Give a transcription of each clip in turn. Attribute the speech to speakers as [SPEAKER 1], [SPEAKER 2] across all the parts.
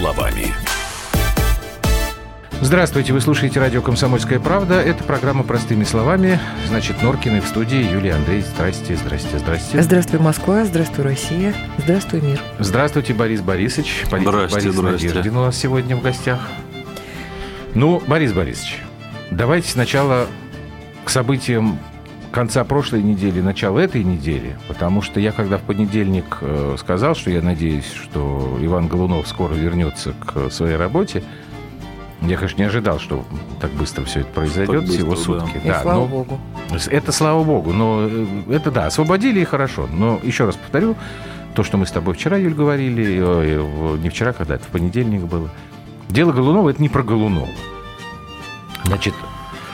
[SPEAKER 1] словами.
[SPEAKER 2] Здравствуйте, вы слушаете радио «Комсомольская правда». Это программа «Простыми словами». Значит, Норкины в студии. Юлия Андрей, здрасте, здрасте, здрасте.
[SPEAKER 3] Здравствуй, Москва, здравствуй, Россия, здравствуй, мир.
[SPEAKER 2] Здравствуйте, Борис Борисович. Политик
[SPEAKER 4] Здрасте,
[SPEAKER 2] Борис
[SPEAKER 4] здрасте.
[SPEAKER 2] Надеждин у нас сегодня в гостях. Ну, Борис Борисович, давайте сначала к событиям конца прошлой недели, начала этой недели, потому что я, когда в понедельник э, сказал, что я надеюсь, что Иван Голунов скоро вернется к своей работе, я, конечно, не ожидал, что так быстро все это произойдет,
[SPEAKER 4] быстро,
[SPEAKER 2] всего
[SPEAKER 4] да.
[SPEAKER 2] сутки.
[SPEAKER 3] И слава
[SPEAKER 2] но-
[SPEAKER 3] богу.
[SPEAKER 2] это слава богу, но э, это да, освободили и хорошо. Но еще раз повторю, то, что мы с тобой вчера, Юль, говорили, ой, не вчера, когда это в понедельник было. Дело Голунова это не про Голунова. Значит,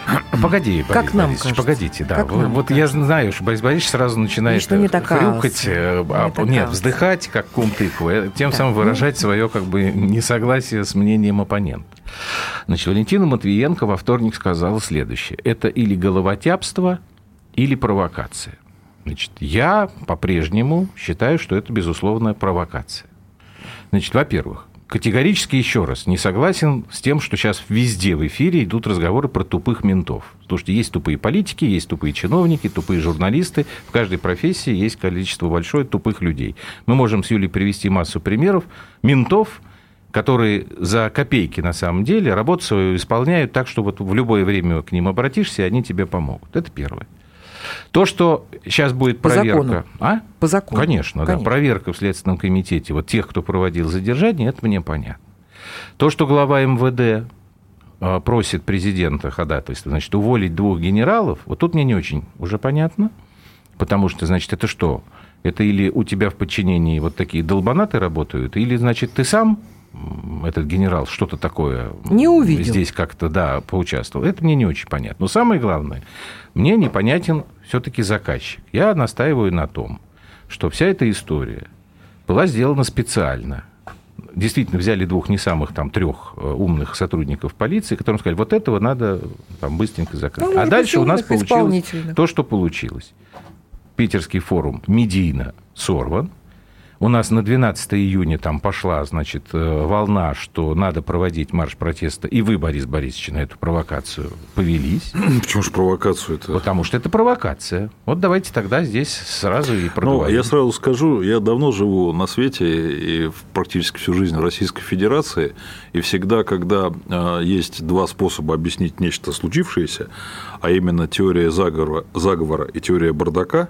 [SPEAKER 2] погоди, Борис
[SPEAKER 3] Как нам
[SPEAKER 2] Борисович, погодите, да.
[SPEAKER 3] Как
[SPEAKER 2] Вот,
[SPEAKER 3] нам
[SPEAKER 2] вот я знаю, что Борис Борисович сразу начинает
[SPEAKER 3] Лично не
[SPEAKER 2] хрюкать, э, а,
[SPEAKER 3] Не такая
[SPEAKER 2] нет, вздыхать, как кум тыкву, э, тем
[SPEAKER 3] Да.
[SPEAKER 2] самым
[SPEAKER 3] Ну.
[SPEAKER 2] выражать свое как бы несогласие с мнением оппонента. Значит, Валентина Матвиенко во вторник сказала следующее. Это или головотяпство, или провокация. Значит, я по-прежнему считаю, что это, безусловно, провокация. Значит, во-первых, категорически еще раз не согласен с тем, что сейчас везде в эфире идут разговоры про тупых ментов. Потому что есть тупые политики, есть тупые чиновники, тупые журналисты. В каждой профессии есть количество большое тупых людей. Мы можем с Юлей привести массу примеров ментов, которые за копейки на самом деле работу свою исполняют так, что вот в любое время к ним обратишься, и они тебе помогут. Это первое. То, что сейчас будет
[SPEAKER 3] По
[SPEAKER 2] проверка...
[SPEAKER 3] закону.
[SPEAKER 2] А?
[SPEAKER 3] По закону.
[SPEAKER 2] Конечно, да.
[SPEAKER 3] Конечно.
[SPEAKER 2] Проверка в Следственном комитете вот тех, кто проводил задержание, это мне понятно. То, что глава МВД э, просит президента ходатайства, значит, уволить двух генералов, вот тут мне не очень уже понятно, потому что, значит, это что? Это или у тебя в подчинении вот такие долбанаты работают, или, значит, ты сам, этот генерал, что-то такое
[SPEAKER 3] Не увидел.
[SPEAKER 2] здесь как-то, да, поучаствовал. Это мне не очень понятно. Но самое главное, мне непонятен все-таки заказчик. Я настаиваю на том, что вся эта история была сделана специально. Действительно, взяли двух не самых там трех э, умных сотрудников полиции, которым сказали, вот этого надо там быстренько закрыть.
[SPEAKER 3] Ну,
[SPEAKER 2] а дальше у нас получилось то, что получилось. Питерский форум медийно сорван. У нас на 12 июня там пошла, значит, э, волна, что надо проводить марш протеста, и вы, Борис Борисович, на эту провокацию повелись,
[SPEAKER 4] Почему же провокацию это?
[SPEAKER 2] потому что это провокация. Вот давайте тогда здесь сразу и
[SPEAKER 4] Ну,
[SPEAKER 2] проговорим.
[SPEAKER 4] я сразу скажу, я давно живу на свете и практически всю жизнь в Российской Федерации, и всегда, когда э, есть два способа объяснить нечто случившееся, а именно теория заговора, заговора и теория бардака,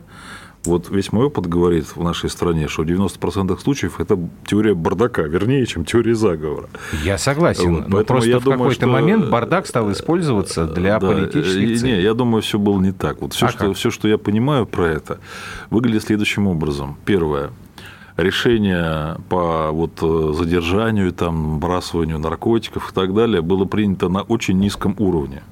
[SPEAKER 4] вот весь мой опыт говорит в нашей стране, что в 90% случаев это теория бардака, вернее, чем теория заговора.
[SPEAKER 2] Я согласен,
[SPEAKER 4] Вот,
[SPEAKER 2] но
[SPEAKER 4] поэтому
[SPEAKER 2] просто
[SPEAKER 4] я
[SPEAKER 2] в
[SPEAKER 4] думаю,
[SPEAKER 2] какой-то
[SPEAKER 4] что-
[SPEAKER 2] момент бардак стал использоваться для
[SPEAKER 4] Да,
[SPEAKER 2] политических
[SPEAKER 4] э,
[SPEAKER 2] целей.
[SPEAKER 4] Не, я думаю, все было не так. Вот все,
[SPEAKER 2] А
[SPEAKER 4] что,
[SPEAKER 2] как?
[SPEAKER 4] все, что я понимаю про это, выглядит следующим образом. Первое. Решение по вот э, задержанию, там, бросанию наркотиков и так далее было принято на очень низком уровне.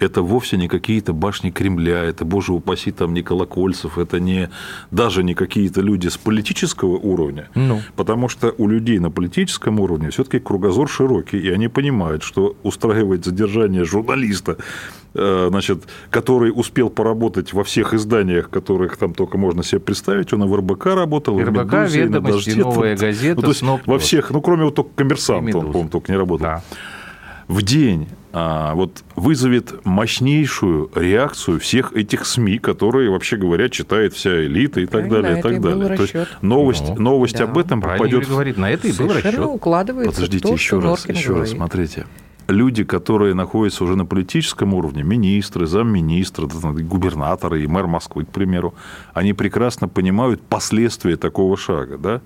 [SPEAKER 4] Это вовсе не какие-то башни Кремля, это, боже упаси, там не Колокольцев, это не, даже не какие-то люди с политического уровня,
[SPEAKER 2] Ну.
[SPEAKER 4] Потому что у людей на политическом уровне все-таки кругозор широкий, и они понимают, что устраивать задержание журналиста, э, значит, который успел поработать во всех изданиях, которых там только можно себе представить, он и в РБК работал, и в
[SPEAKER 2] РБК,
[SPEAKER 4] «Медузе», и на.
[SPEAKER 2] «Новая газета»,
[SPEAKER 4] Ну, то есть
[SPEAKER 2] «Сноп»,
[SPEAKER 4] во всех, ну, кроме вот только коммерсанта, он, по-моему, только не работал
[SPEAKER 2] Да.
[SPEAKER 4] В день а, вот вызовет мощнейшую реакцию всех этих СМИ, которые, вообще говоря, читает вся элита и так
[SPEAKER 3] Правильно,
[SPEAKER 4] далее, и
[SPEAKER 3] это
[SPEAKER 4] так
[SPEAKER 3] и был
[SPEAKER 4] далее. То есть новость,
[SPEAKER 2] Ну,
[SPEAKER 4] новость
[SPEAKER 3] да.
[SPEAKER 4] об этом
[SPEAKER 2] Правильно
[SPEAKER 4] попадет
[SPEAKER 2] Юрий говорит, на это и был расчет.
[SPEAKER 3] укладывается
[SPEAKER 4] Подождите,
[SPEAKER 3] то,
[SPEAKER 4] еще
[SPEAKER 3] что
[SPEAKER 4] раз,
[SPEAKER 3] Норкин
[SPEAKER 4] еще раз,
[SPEAKER 3] говорит.
[SPEAKER 4] смотрите. Люди, которые находятся уже на политическом уровне, министры, и губернаторы и мэр Москвы, к примеру, они прекрасно понимают последствия такого шага. Да?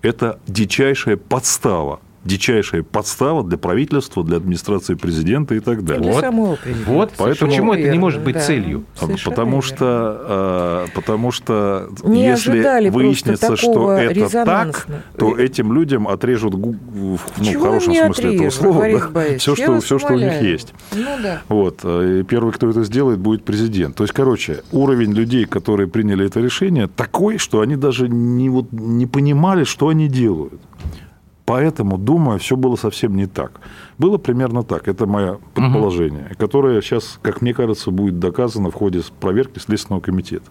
[SPEAKER 4] Это дичайшая подстава. Дичайшая подстава для правительства, для администрации президента и так далее.
[SPEAKER 3] для
[SPEAKER 2] Вот,
[SPEAKER 3] самого президента.
[SPEAKER 2] вот
[SPEAKER 4] Поэтому-
[SPEAKER 2] почему это не
[SPEAKER 3] Верно,
[SPEAKER 2] может быть
[SPEAKER 3] да.
[SPEAKER 2] целью.
[SPEAKER 3] Совершенно
[SPEAKER 4] Потому
[SPEAKER 3] верно.
[SPEAKER 4] что, э, потому что
[SPEAKER 3] Не
[SPEAKER 4] если выяснится, что это так, то этим людям отрежут, гу- ну, в хорошем смысле этого
[SPEAKER 3] отрежут,
[SPEAKER 4] слова,
[SPEAKER 3] Борис
[SPEAKER 4] да, все, что, все, что у них есть.
[SPEAKER 3] Ну да.
[SPEAKER 4] Вот. э, И первый, кто это сделает, будет президент. То есть, короче, уровень людей, которые приняли это решение, такой, что они даже не, вот, не понимали, что они делают. Поэтому, думаю, все было совсем не так. Было примерно так. Это мое предположение, которое сейчас, как мне кажется, будет доказано в ходе проверки Следственного комитета.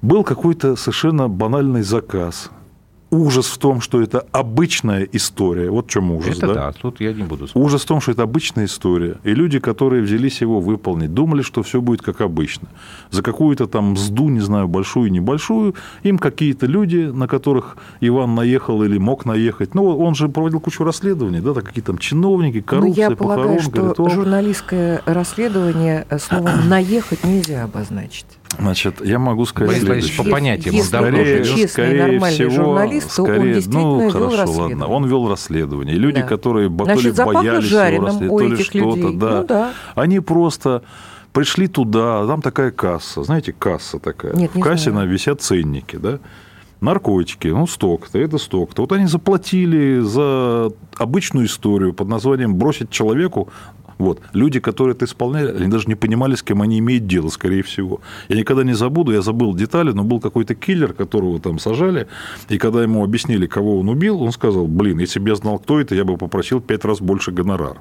[SPEAKER 4] Был какой-то совершенно банальный заказ ужас в том, что это обычная история. Вот в чем ужас,
[SPEAKER 2] Это
[SPEAKER 4] да?
[SPEAKER 2] да, тут я не буду спорить.
[SPEAKER 4] Ужас в том, что это обычная история. И люди, которые взялись его выполнить, думали, что все будет как обычно. За какую-то там мзду, не знаю, большую, небольшую, им какие-то люди, на которых Иван наехал или мог наехать. Ну, он же проводил кучу расследований, да, так какие там чиновники,
[SPEAKER 3] Ну,
[SPEAKER 4] коррупция,
[SPEAKER 3] я полагаю,
[SPEAKER 4] похоронка,
[SPEAKER 3] что
[SPEAKER 4] ритуал.
[SPEAKER 3] журналистское расследование словом «наехать» нельзя обозначить.
[SPEAKER 4] Значит, я могу сказать
[SPEAKER 2] Борис Борисович,
[SPEAKER 4] следующее.
[SPEAKER 2] по понятиям,
[SPEAKER 3] Если
[SPEAKER 2] живет.
[SPEAKER 3] честный, нормальный журналист, то он
[SPEAKER 4] скорее,
[SPEAKER 3] действительно
[SPEAKER 4] ну,
[SPEAKER 3] вел
[SPEAKER 4] хорошо,
[SPEAKER 3] расследование.
[SPEAKER 4] ладно, он вел расследование. И люди,
[SPEAKER 3] Да.
[SPEAKER 4] которые бо- то ли
[SPEAKER 3] Значит,
[SPEAKER 4] боялись его расследования, то ли
[SPEAKER 3] этих
[SPEAKER 4] что-то, да.
[SPEAKER 3] Ну да.
[SPEAKER 4] Они просто пришли туда, там такая касса, знаете, касса такая.
[SPEAKER 3] Нет, не
[SPEAKER 4] В кассе
[SPEAKER 3] знаю.
[SPEAKER 4] на висят ценники, да. Наркотики, ну, столько-то, это столько-то. Вот они заплатили за обычную историю под названием «бросить человеку». Вот. Люди, которые это исполняли, они даже не понимали, с кем они имеют дело, скорее всего. Я никогда не забуду, я забыл детали, но был какой-то киллер, которого там сажали, и когда ему объяснили, кого он убил, он сказал, блин, если бы я знал, кто это, я бы попросил пять раз больше гонорар.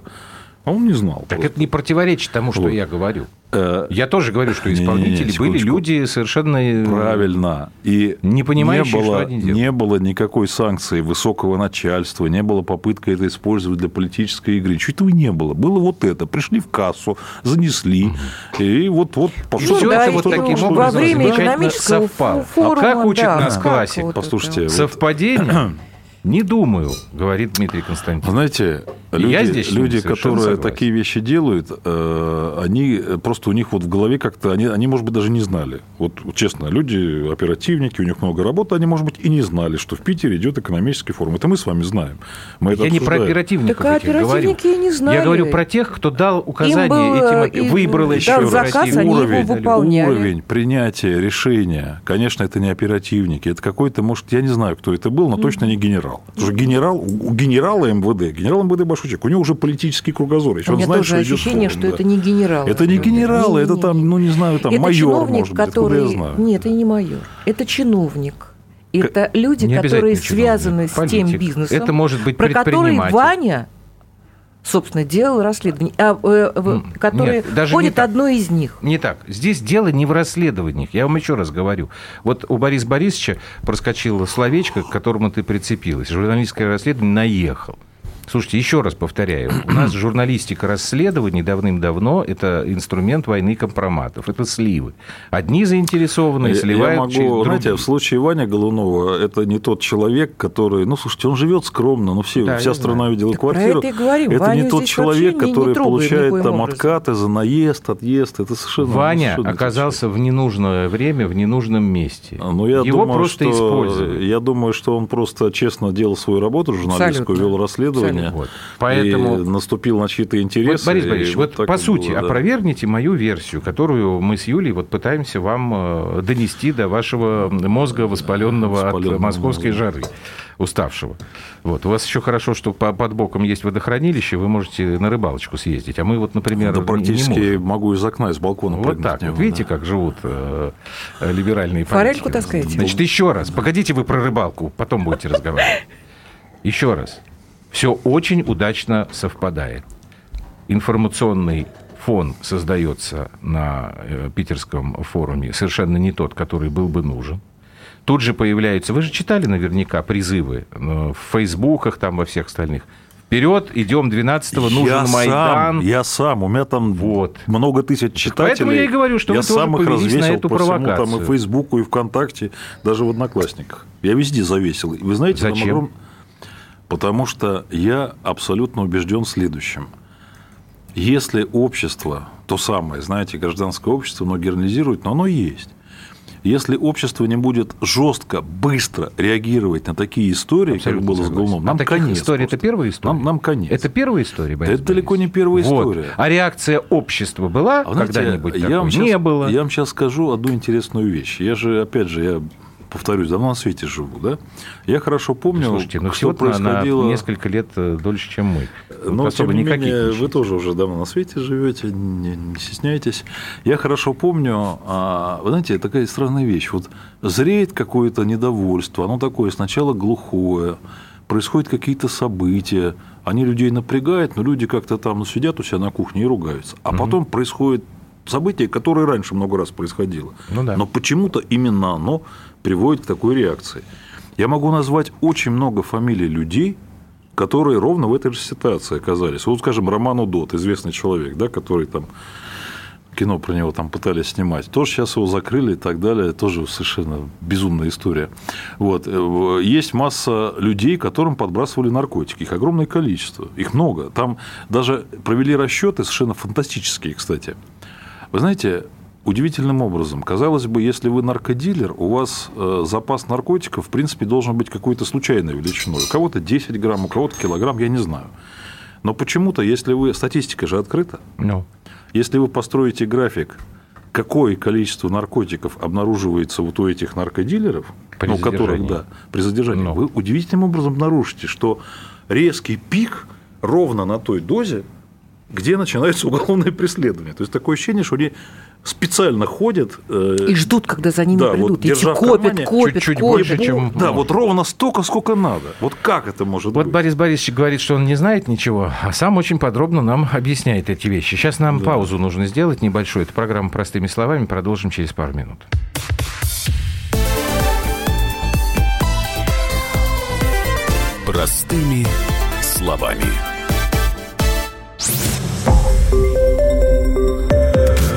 [SPEAKER 4] А он не знал.
[SPEAKER 2] Так
[SPEAKER 4] просто.
[SPEAKER 2] это не противоречит тому, что
[SPEAKER 4] Вот.
[SPEAKER 2] я говорю.
[SPEAKER 4] Э,
[SPEAKER 2] Я тоже говорю, что исполнители были люди совершенно... э,
[SPEAKER 4] Правильно. И
[SPEAKER 2] Не понимающие,
[SPEAKER 4] не было,
[SPEAKER 2] что они делают.
[SPEAKER 4] не было никакой санкции высокого начальства, не было попытки это использовать для политической игры. Чего этого не было. Было вот это. Пришли в кассу, занесли, и вот, вот
[SPEAKER 2] И
[SPEAKER 4] пошло.
[SPEAKER 2] все
[SPEAKER 3] да,
[SPEAKER 2] это вот таким
[SPEAKER 3] во
[SPEAKER 2] образом
[SPEAKER 3] время
[SPEAKER 2] замечательно
[SPEAKER 3] экономического
[SPEAKER 2] совпало.
[SPEAKER 3] форума,
[SPEAKER 2] а как учит
[SPEAKER 3] да,
[SPEAKER 2] нас классик?
[SPEAKER 4] Послушайте, вот-
[SPEAKER 2] Совпадение? Не думаю, говорит Дмитрий Константинович.
[SPEAKER 4] Знаете, люди,
[SPEAKER 2] я здесь
[SPEAKER 4] люди которые
[SPEAKER 2] согласен.
[SPEAKER 4] такие вещи делают, э, они э, просто у них вот в голове как-то, они, они, может быть, даже не знали. Вот честно, люди оперативники, у них много работы, они, может быть, и не знали, что в Питере идет экономический форум. Это мы с вами знаем. Мы это
[SPEAKER 2] Я не про
[SPEAKER 4] обсуждаем.
[SPEAKER 3] Так
[SPEAKER 2] оперативников
[SPEAKER 3] а
[SPEAKER 2] говорю.
[SPEAKER 3] оперативники и не знали.
[SPEAKER 2] Я говорю про тех, кто дал указания
[SPEAKER 3] было,
[SPEAKER 2] этим,
[SPEAKER 3] и
[SPEAKER 2] выбрал еще
[SPEAKER 3] заказ,
[SPEAKER 4] уровень,
[SPEAKER 3] выполняли.
[SPEAKER 4] уровень принятия решения, конечно, это не оперативники, это какой-то, может, я не знаю, кто это был, но точно не генерал. Потому что генерал, у генерала МВД, генерал МВД большой человек, у него уже политический кругозор. Еще
[SPEAKER 3] У
[SPEAKER 4] он
[SPEAKER 3] меня
[SPEAKER 4] знает,
[SPEAKER 3] тоже
[SPEAKER 4] что идет
[SPEAKER 3] ощущение,
[SPEAKER 4] форум,
[SPEAKER 3] что
[SPEAKER 4] да.
[SPEAKER 3] это не генерал.
[SPEAKER 4] Это не генералы, это там, ну, не знаю, там
[SPEAKER 3] это
[SPEAKER 4] майор,
[SPEAKER 3] чиновник,
[SPEAKER 4] может быть,
[SPEAKER 3] который...
[SPEAKER 4] я знаю.
[SPEAKER 3] Нет, это не майор. Это чиновник. Это люди,
[SPEAKER 2] Не
[SPEAKER 3] которые связаны
[SPEAKER 2] чиновник,
[SPEAKER 3] с тем
[SPEAKER 2] политик.
[SPEAKER 3] бизнесом,
[SPEAKER 2] Это может быть
[SPEAKER 3] про который. Ваня, собственно, делал расследование, а, э,
[SPEAKER 2] М,
[SPEAKER 3] которое
[SPEAKER 2] нет, даже не
[SPEAKER 3] входит
[SPEAKER 2] так.
[SPEAKER 3] одно из них.
[SPEAKER 2] Не так. Здесь дело не в расследованиях. Я вам еще раз говорю. Вот у Бориса Борисовича проскочило словечко, к которому ты прицепилась. Журналистское расследование наехал. Слушайте, еще раз повторяю. У нас журналистика расследований давным-давно – это инструмент войны компроматов. Это сливы. Одни заинтересованные сливают
[SPEAKER 4] я могу,
[SPEAKER 2] через
[SPEAKER 4] знаете,
[SPEAKER 2] других.
[SPEAKER 4] в случае Ваня Голунова, это не тот человек, который, ну, слушайте, он живет скромно, ну, все,
[SPEAKER 2] Да,
[SPEAKER 4] вся страна
[SPEAKER 2] знаю.
[SPEAKER 4] видела
[SPEAKER 3] Так
[SPEAKER 4] квартиру.
[SPEAKER 3] это и говорим.
[SPEAKER 4] Это
[SPEAKER 3] Ваню
[SPEAKER 4] не тот человек,
[SPEAKER 3] не- не
[SPEAKER 4] который
[SPEAKER 3] трогаем
[SPEAKER 4] получает там
[SPEAKER 3] образом.
[SPEAKER 4] откаты за наезд, отъезд. Это совершенно...
[SPEAKER 2] Ваня
[SPEAKER 4] совершенно не
[SPEAKER 2] оказался в ненужное время, в ненужном месте.
[SPEAKER 4] Ну, я
[SPEAKER 2] Его
[SPEAKER 4] думаю,
[SPEAKER 2] просто
[SPEAKER 4] что,
[SPEAKER 2] использовали.
[SPEAKER 4] Я думаю, что он просто честно делал свою работу журналистскую,
[SPEAKER 3] Абсолютно.
[SPEAKER 4] вел расследование.
[SPEAKER 3] Абсолютно.
[SPEAKER 2] Вот. Поэтому-
[SPEAKER 4] И наступил на чьи-то интересы.
[SPEAKER 2] Вот, Борис Борисович,
[SPEAKER 4] вот
[SPEAKER 2] по сути,
[SPEAKER 4] было, да.
[SPEAKER 2] опровергните мою версию, которую мы с Юлей вот пытаемся вам э, донести до вашего мозга, воспаленного от
[SPEAKER 4] Воспаленного,
[SPEAKER 2] московской
[SPEAKER 4] да.
[SPEAKER 2] жары, уставшего. Вот. У вас еще хорошо, что по- под боком есть водохранилище, вы можете на рыбалочку съездить. А мы вот, например,
[SPEAKER 4] Да практически
[SPEAKER 2] не можем.
[SPEAKER 4] могу из окна, из балкона
[SPEAKER 2] Вот так
[SPEAKER 4] него,
[SPEAKER 2] вот. Видите,
[SPEAKER 4] да.
[SPEAKER 2] как живут э, э, либеральные
[SPEAKER 3] Форельку
[SPEAKER 2] политики.
[SPEAKER 3] таскаете?
[SPEAKER 2] Значит, еще раз. Погодите вы про рыбалку, потом будете разговаривать. Еще раз. Все очень удачно совпадает. Информационный фон создается на э, питерском форуме совершенно не тот, который был бы нужен. Тут же появляются, вы же читали наверняка призывы э, в фейсбуках, там во всех остальных. Вперед, идем 12-го, нужен
[SPEAKER 4] я
[SPEAKER 2] Майдан.
[SPEAKER 4] Сам, я сам, у меня там
[SPEAKER 2] Вот.
[SPEAKER 4] много тысяч читателей.
[SPEAKER 2] поэтому я и говорю, что
[SPEAKER 4] я
[SPEAKER 2] вы тоже
[SPEAKER 4] сам их
[SPEAKER 2] повелись на
[SPEAKER 4] развесил
[SPEAKER 2] эту
[SPEAKER 4] по всему, там и
[SPEAKER 2] провокацию.
[SPEAKER 4] Фейсбуку, и ВКонтакте, даже в Одноклассниках. Я везде завесил. И Вы знаете, там
[SPEAKER 2] Зачем?
[SPEAKER 4] Потому что я абсолютно убежден в следующем. Если общество, то самое, знаете, гражданское общество, оно генерализирует, но оно есть. Если общество не будет жестко, быстро реагировать на такие истории,
[SPEAKER 2] Абсолютно
[SPEAKER 4] как было с
[SPEAKER 2] согласен.
[SPEAKER 4] Голуном,
[SPEAKER 2] А
[SPEAKER 4] нам
[SPEAKER 2] таких
[SPEAKER 4] конец.
[SPEAKER 2] историй
[SPEAKER 4] просто.
[SPEAKER 2] это первая история?
[SPEAKER 4] Нам, нам конец.
[SPEAKER 2] Это первая история, Борис
[SPEAKER 4] это далеко не первая
[SPEAKER 2] Вот.
[SPEAKER 4] история.
[SPEAKER 2] А реакция общества была
[SPEAKER 4] А знаете,
[SPEAKER 2] когда-нибудь
[SPEAKER 4] я
[SPEAKER 2] такой?
[SPEAKER 4] вам щас,
[SPEAKER 2] Не было.
[SPEAKER 4] Я вам сейчас скажу одну интересную вещь. Я же, опять же, я повторюсь, давно на свете живу, да? Я хорошо помню,
[SPEAKER 2] Слушайте, ну
[SPEAKER 4] что
[SPEAKER 2] всего на,
[SPEAKER 4] происходило...
[SPEAKER 2] несколько лет э, дольше, чем мы. Тут
[SPEAKER 4] Но,
[SPEAKER 2] особо
[SPEAKER 4] тем не менее,
[SPEAKER 2] не
[SPEAKER 4] вы тоже уже давно на свете живете, не, не стесняйтесь. Я хорошо помню, а, вы знаете, такая странная вещь. Вот зреет какое-то недовольство, оно такое сначала глухое, происходят какие-то события, они людей напрягают, но люди как-то там ну, сидят у себя на кухне и ругаются. А потом происходит событие, которое раньше много раз происходило.
[SPEAKER 2] Ну да.
[SPEAKER 4] Но почему-то именно оно приводит к такой реакции. Я могу назвать очень много фамилий людей, которые ровно в этой же ситуации оказались. Вот, скажем, Роман Удот, известный человек, да, который там кино про него там пытались снимать. Тоже сейчас его закрыли и так далее. Тоже совершенно безумная история. Вот. Э, есть масса людей, которым подбрасывали наркотики. Их огромное количество. Их много. Там даже провели расчеты совершенно фантастические, кстати. Вы знаете, удивительным образом. Казалось бы, если вы наркодилер, у вас э, запас наркотиков, в принципе, должен быть какой-то случайной величиной. У кого-то 10 грамм, у кого-то килограмм, я не знаю. Но почему-то, если вы... Статистика же открыта. No. Ну. Если вы построите график, какое количество наркотиков обнаруживается вот у этих наркодилеров, при ну, которых, да, при задержании, Но. Ну. вы удивительным образом обнаружите, что резкий пик ровно на той дозе, где начинается уголовное преследование. То есть такое ощущение, что они специально ходят.
[SPEAKER 3] Э, и ждут, когда за ними
[SPEAKER 4] да,
[SPEAKER 3] придут.
[SPEAKER 4] Вот, держа копят, кармане,
[SPEAKER 3] копят,
[SPEAKER 2] чуть-чуть копят. больше, чем...
[SPEAKER 4] Да, вот ровно столько, сколько надо. Вот как это может
[SPEAKER 2] вот
[SPEAKER 4] быть?
[SPEAKER 2] Вот Борис Борисович говорит, что он не знает ничего, а сам очень подробно нам объясняет эти вещи. Сейчас нам да. паузу нужно сделать небольшую. Это программа «Простыми словами». Продолжим через пару минут.
[SPEAKER 1] Простыми словами.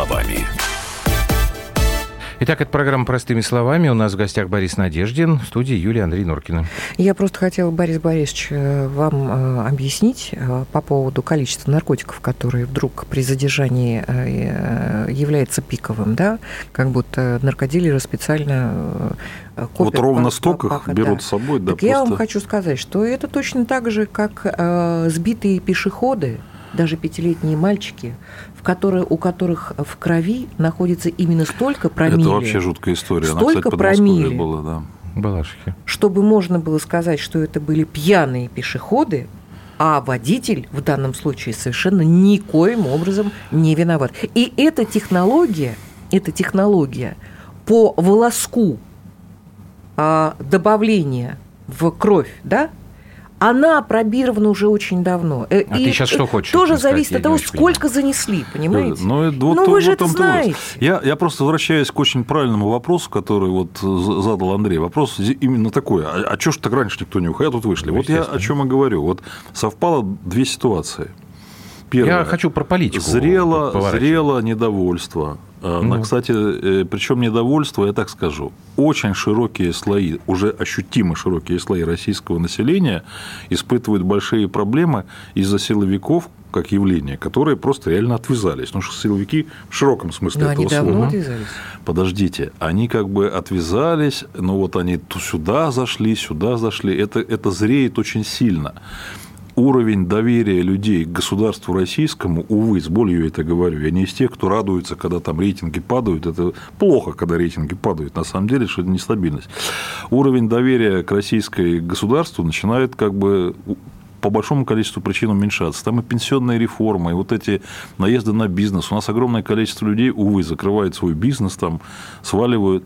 [SPEAKER 1] Словами.
[SPEAKER 2] Итак, это программа «Простыми словами». У нас в гостях Борис Надеждин, в студии Юлия Андрей Норкина.
[SPEAKER 3] Я просто хотела, Борис Борисович, э, вам э, объяснить э, по поводу количества наркотиков, которые вдруг при задержании является пиковым, да, как будто наркодилеры специально
[SPEAKER 4] копят. Вот ровно по, столько по, по, берут да. с собой, да,
[SPEAKER 3] так просто... я вам хочу сказать, что это точно так же, как сбитые пешеходы, даже пятилетние мальчики, в которые, у которых в крови находится именно столько промилле.
[SPEAKER 4] Это вообще жуткая история.
[SPEAKER 3] Столько Она, кстати, промилле,
[SPEAKER 4] была, да.
[SPEAKER 2] Балашихи.
[SPEAKER 3] Чтобы можно было сказать, что это были пьяные пешеходы, а водитель в данном случае совершенно никоим образом не виноват. И эта технология, эта технология по волоску а, добавления в кровь, да, она опробирована уже очень давно.
[SPEAKER 2] Э, а и ты сейчас что хочешь?
[SPEAKER 3] Тоже зависит от того, сколько понимаю. занесли, понимаете?
[SPEAKER 4] Ну, это, вот, ну вы же это знаете. Я, я просто возвращаюсь к очень правильному вопросу, который вот задал Андрей. Вопрос именно такой. А, а что ж так раньше никто не уходил, а тут вышли? Вот я о чем и говорю. Вот совпало две ситуации.
[SPEAKER 2] Первое. Я хочу про политику.
[SPEAKER 4] Зрело, зрело недовольство ну. Кстати, э, причем недовольство, я так скажу, очень широкие слои, уже ощутимо широкие слои российского населения испытывают большие проблемы из-за силовиков, как явление, которые просто реально отвязались. Потому что силовики в широком смысле но этого
[SPEAKER 3] они
[SPEAKER 4] слова.
[SPEAKER 3] отвязались.
[SPEAKER 4] Подождите, они как бы отвязались, но вот они то сюда зашли, сюда зашли. Это, это зреет очень сильно уровень доверия людей к государству российскому, увы, с болью это говорю, я не из тех, кто радуется, когда там рейтинги падают, это плохо, когда рейтинги падают, на самом деле, что это нестабильность. Уровень доверия к российской государству начинает как бы по большому количеству причин уменьшаться. Там и пенсионная реформа, и вот эти наезды на бизнес. У нас огромное количество людей, увы, закрывает свой бизнес, там, сваливают.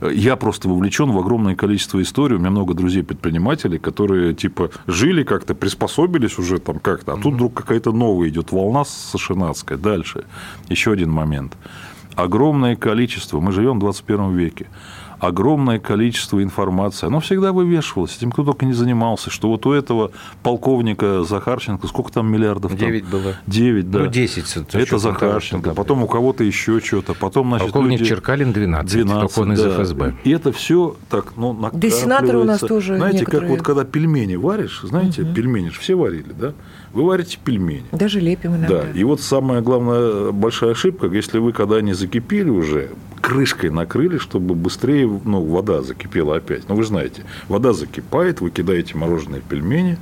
[SPEAKER 4] Я просто вовлечен в огромное количество историй. У меня много друзей-предпринимателей, которые типа жили как-то, приспособились уже там как-то, а тут вдруг какая-то новая идет волна сашинатская. Дальше. Еще один момент. Огромное количество, мы живем в 21 веке, огромное количество информации. Оно всегда вывешивалось, этим кто только не занимался, что вот у этого полковника Захарченко, сколько там миллиардов?
[SPEAKER 2] Девять было.
[SPEAKER 4] Девять, да.
[SPEAKER 2] Ну, десять.
[SPEAKER 4] Это, это Захарченко, потом у кого-то еще что-то, потом, значит,
[SPEAKER 2] Полковник люди... Черкалин 12, 12 он из да. ФСБ.
[SPEAKER 4] И это все так, ну,
[SPEAKER 3] Да сенаторы у нас тоже
[SPEAKER 4] Знаете,
[SPEAKER 3] некоторые...
[SPEAKER 4] как вот когда пельмени варишь, знаете, угу. пельмени же все варили, да? Вы варите пельмени.
[SPEAKER 3] Даже лепим иногда.
[SPEAKER 4] Да, и вот самая главная большая ошибка, если вы когда они закипели уже, крышкой накрыли, чтобы быстрее ну, вода закипела опять. Ну, вы знаете, вода закипает, вы кидаете мороженое в пельмени,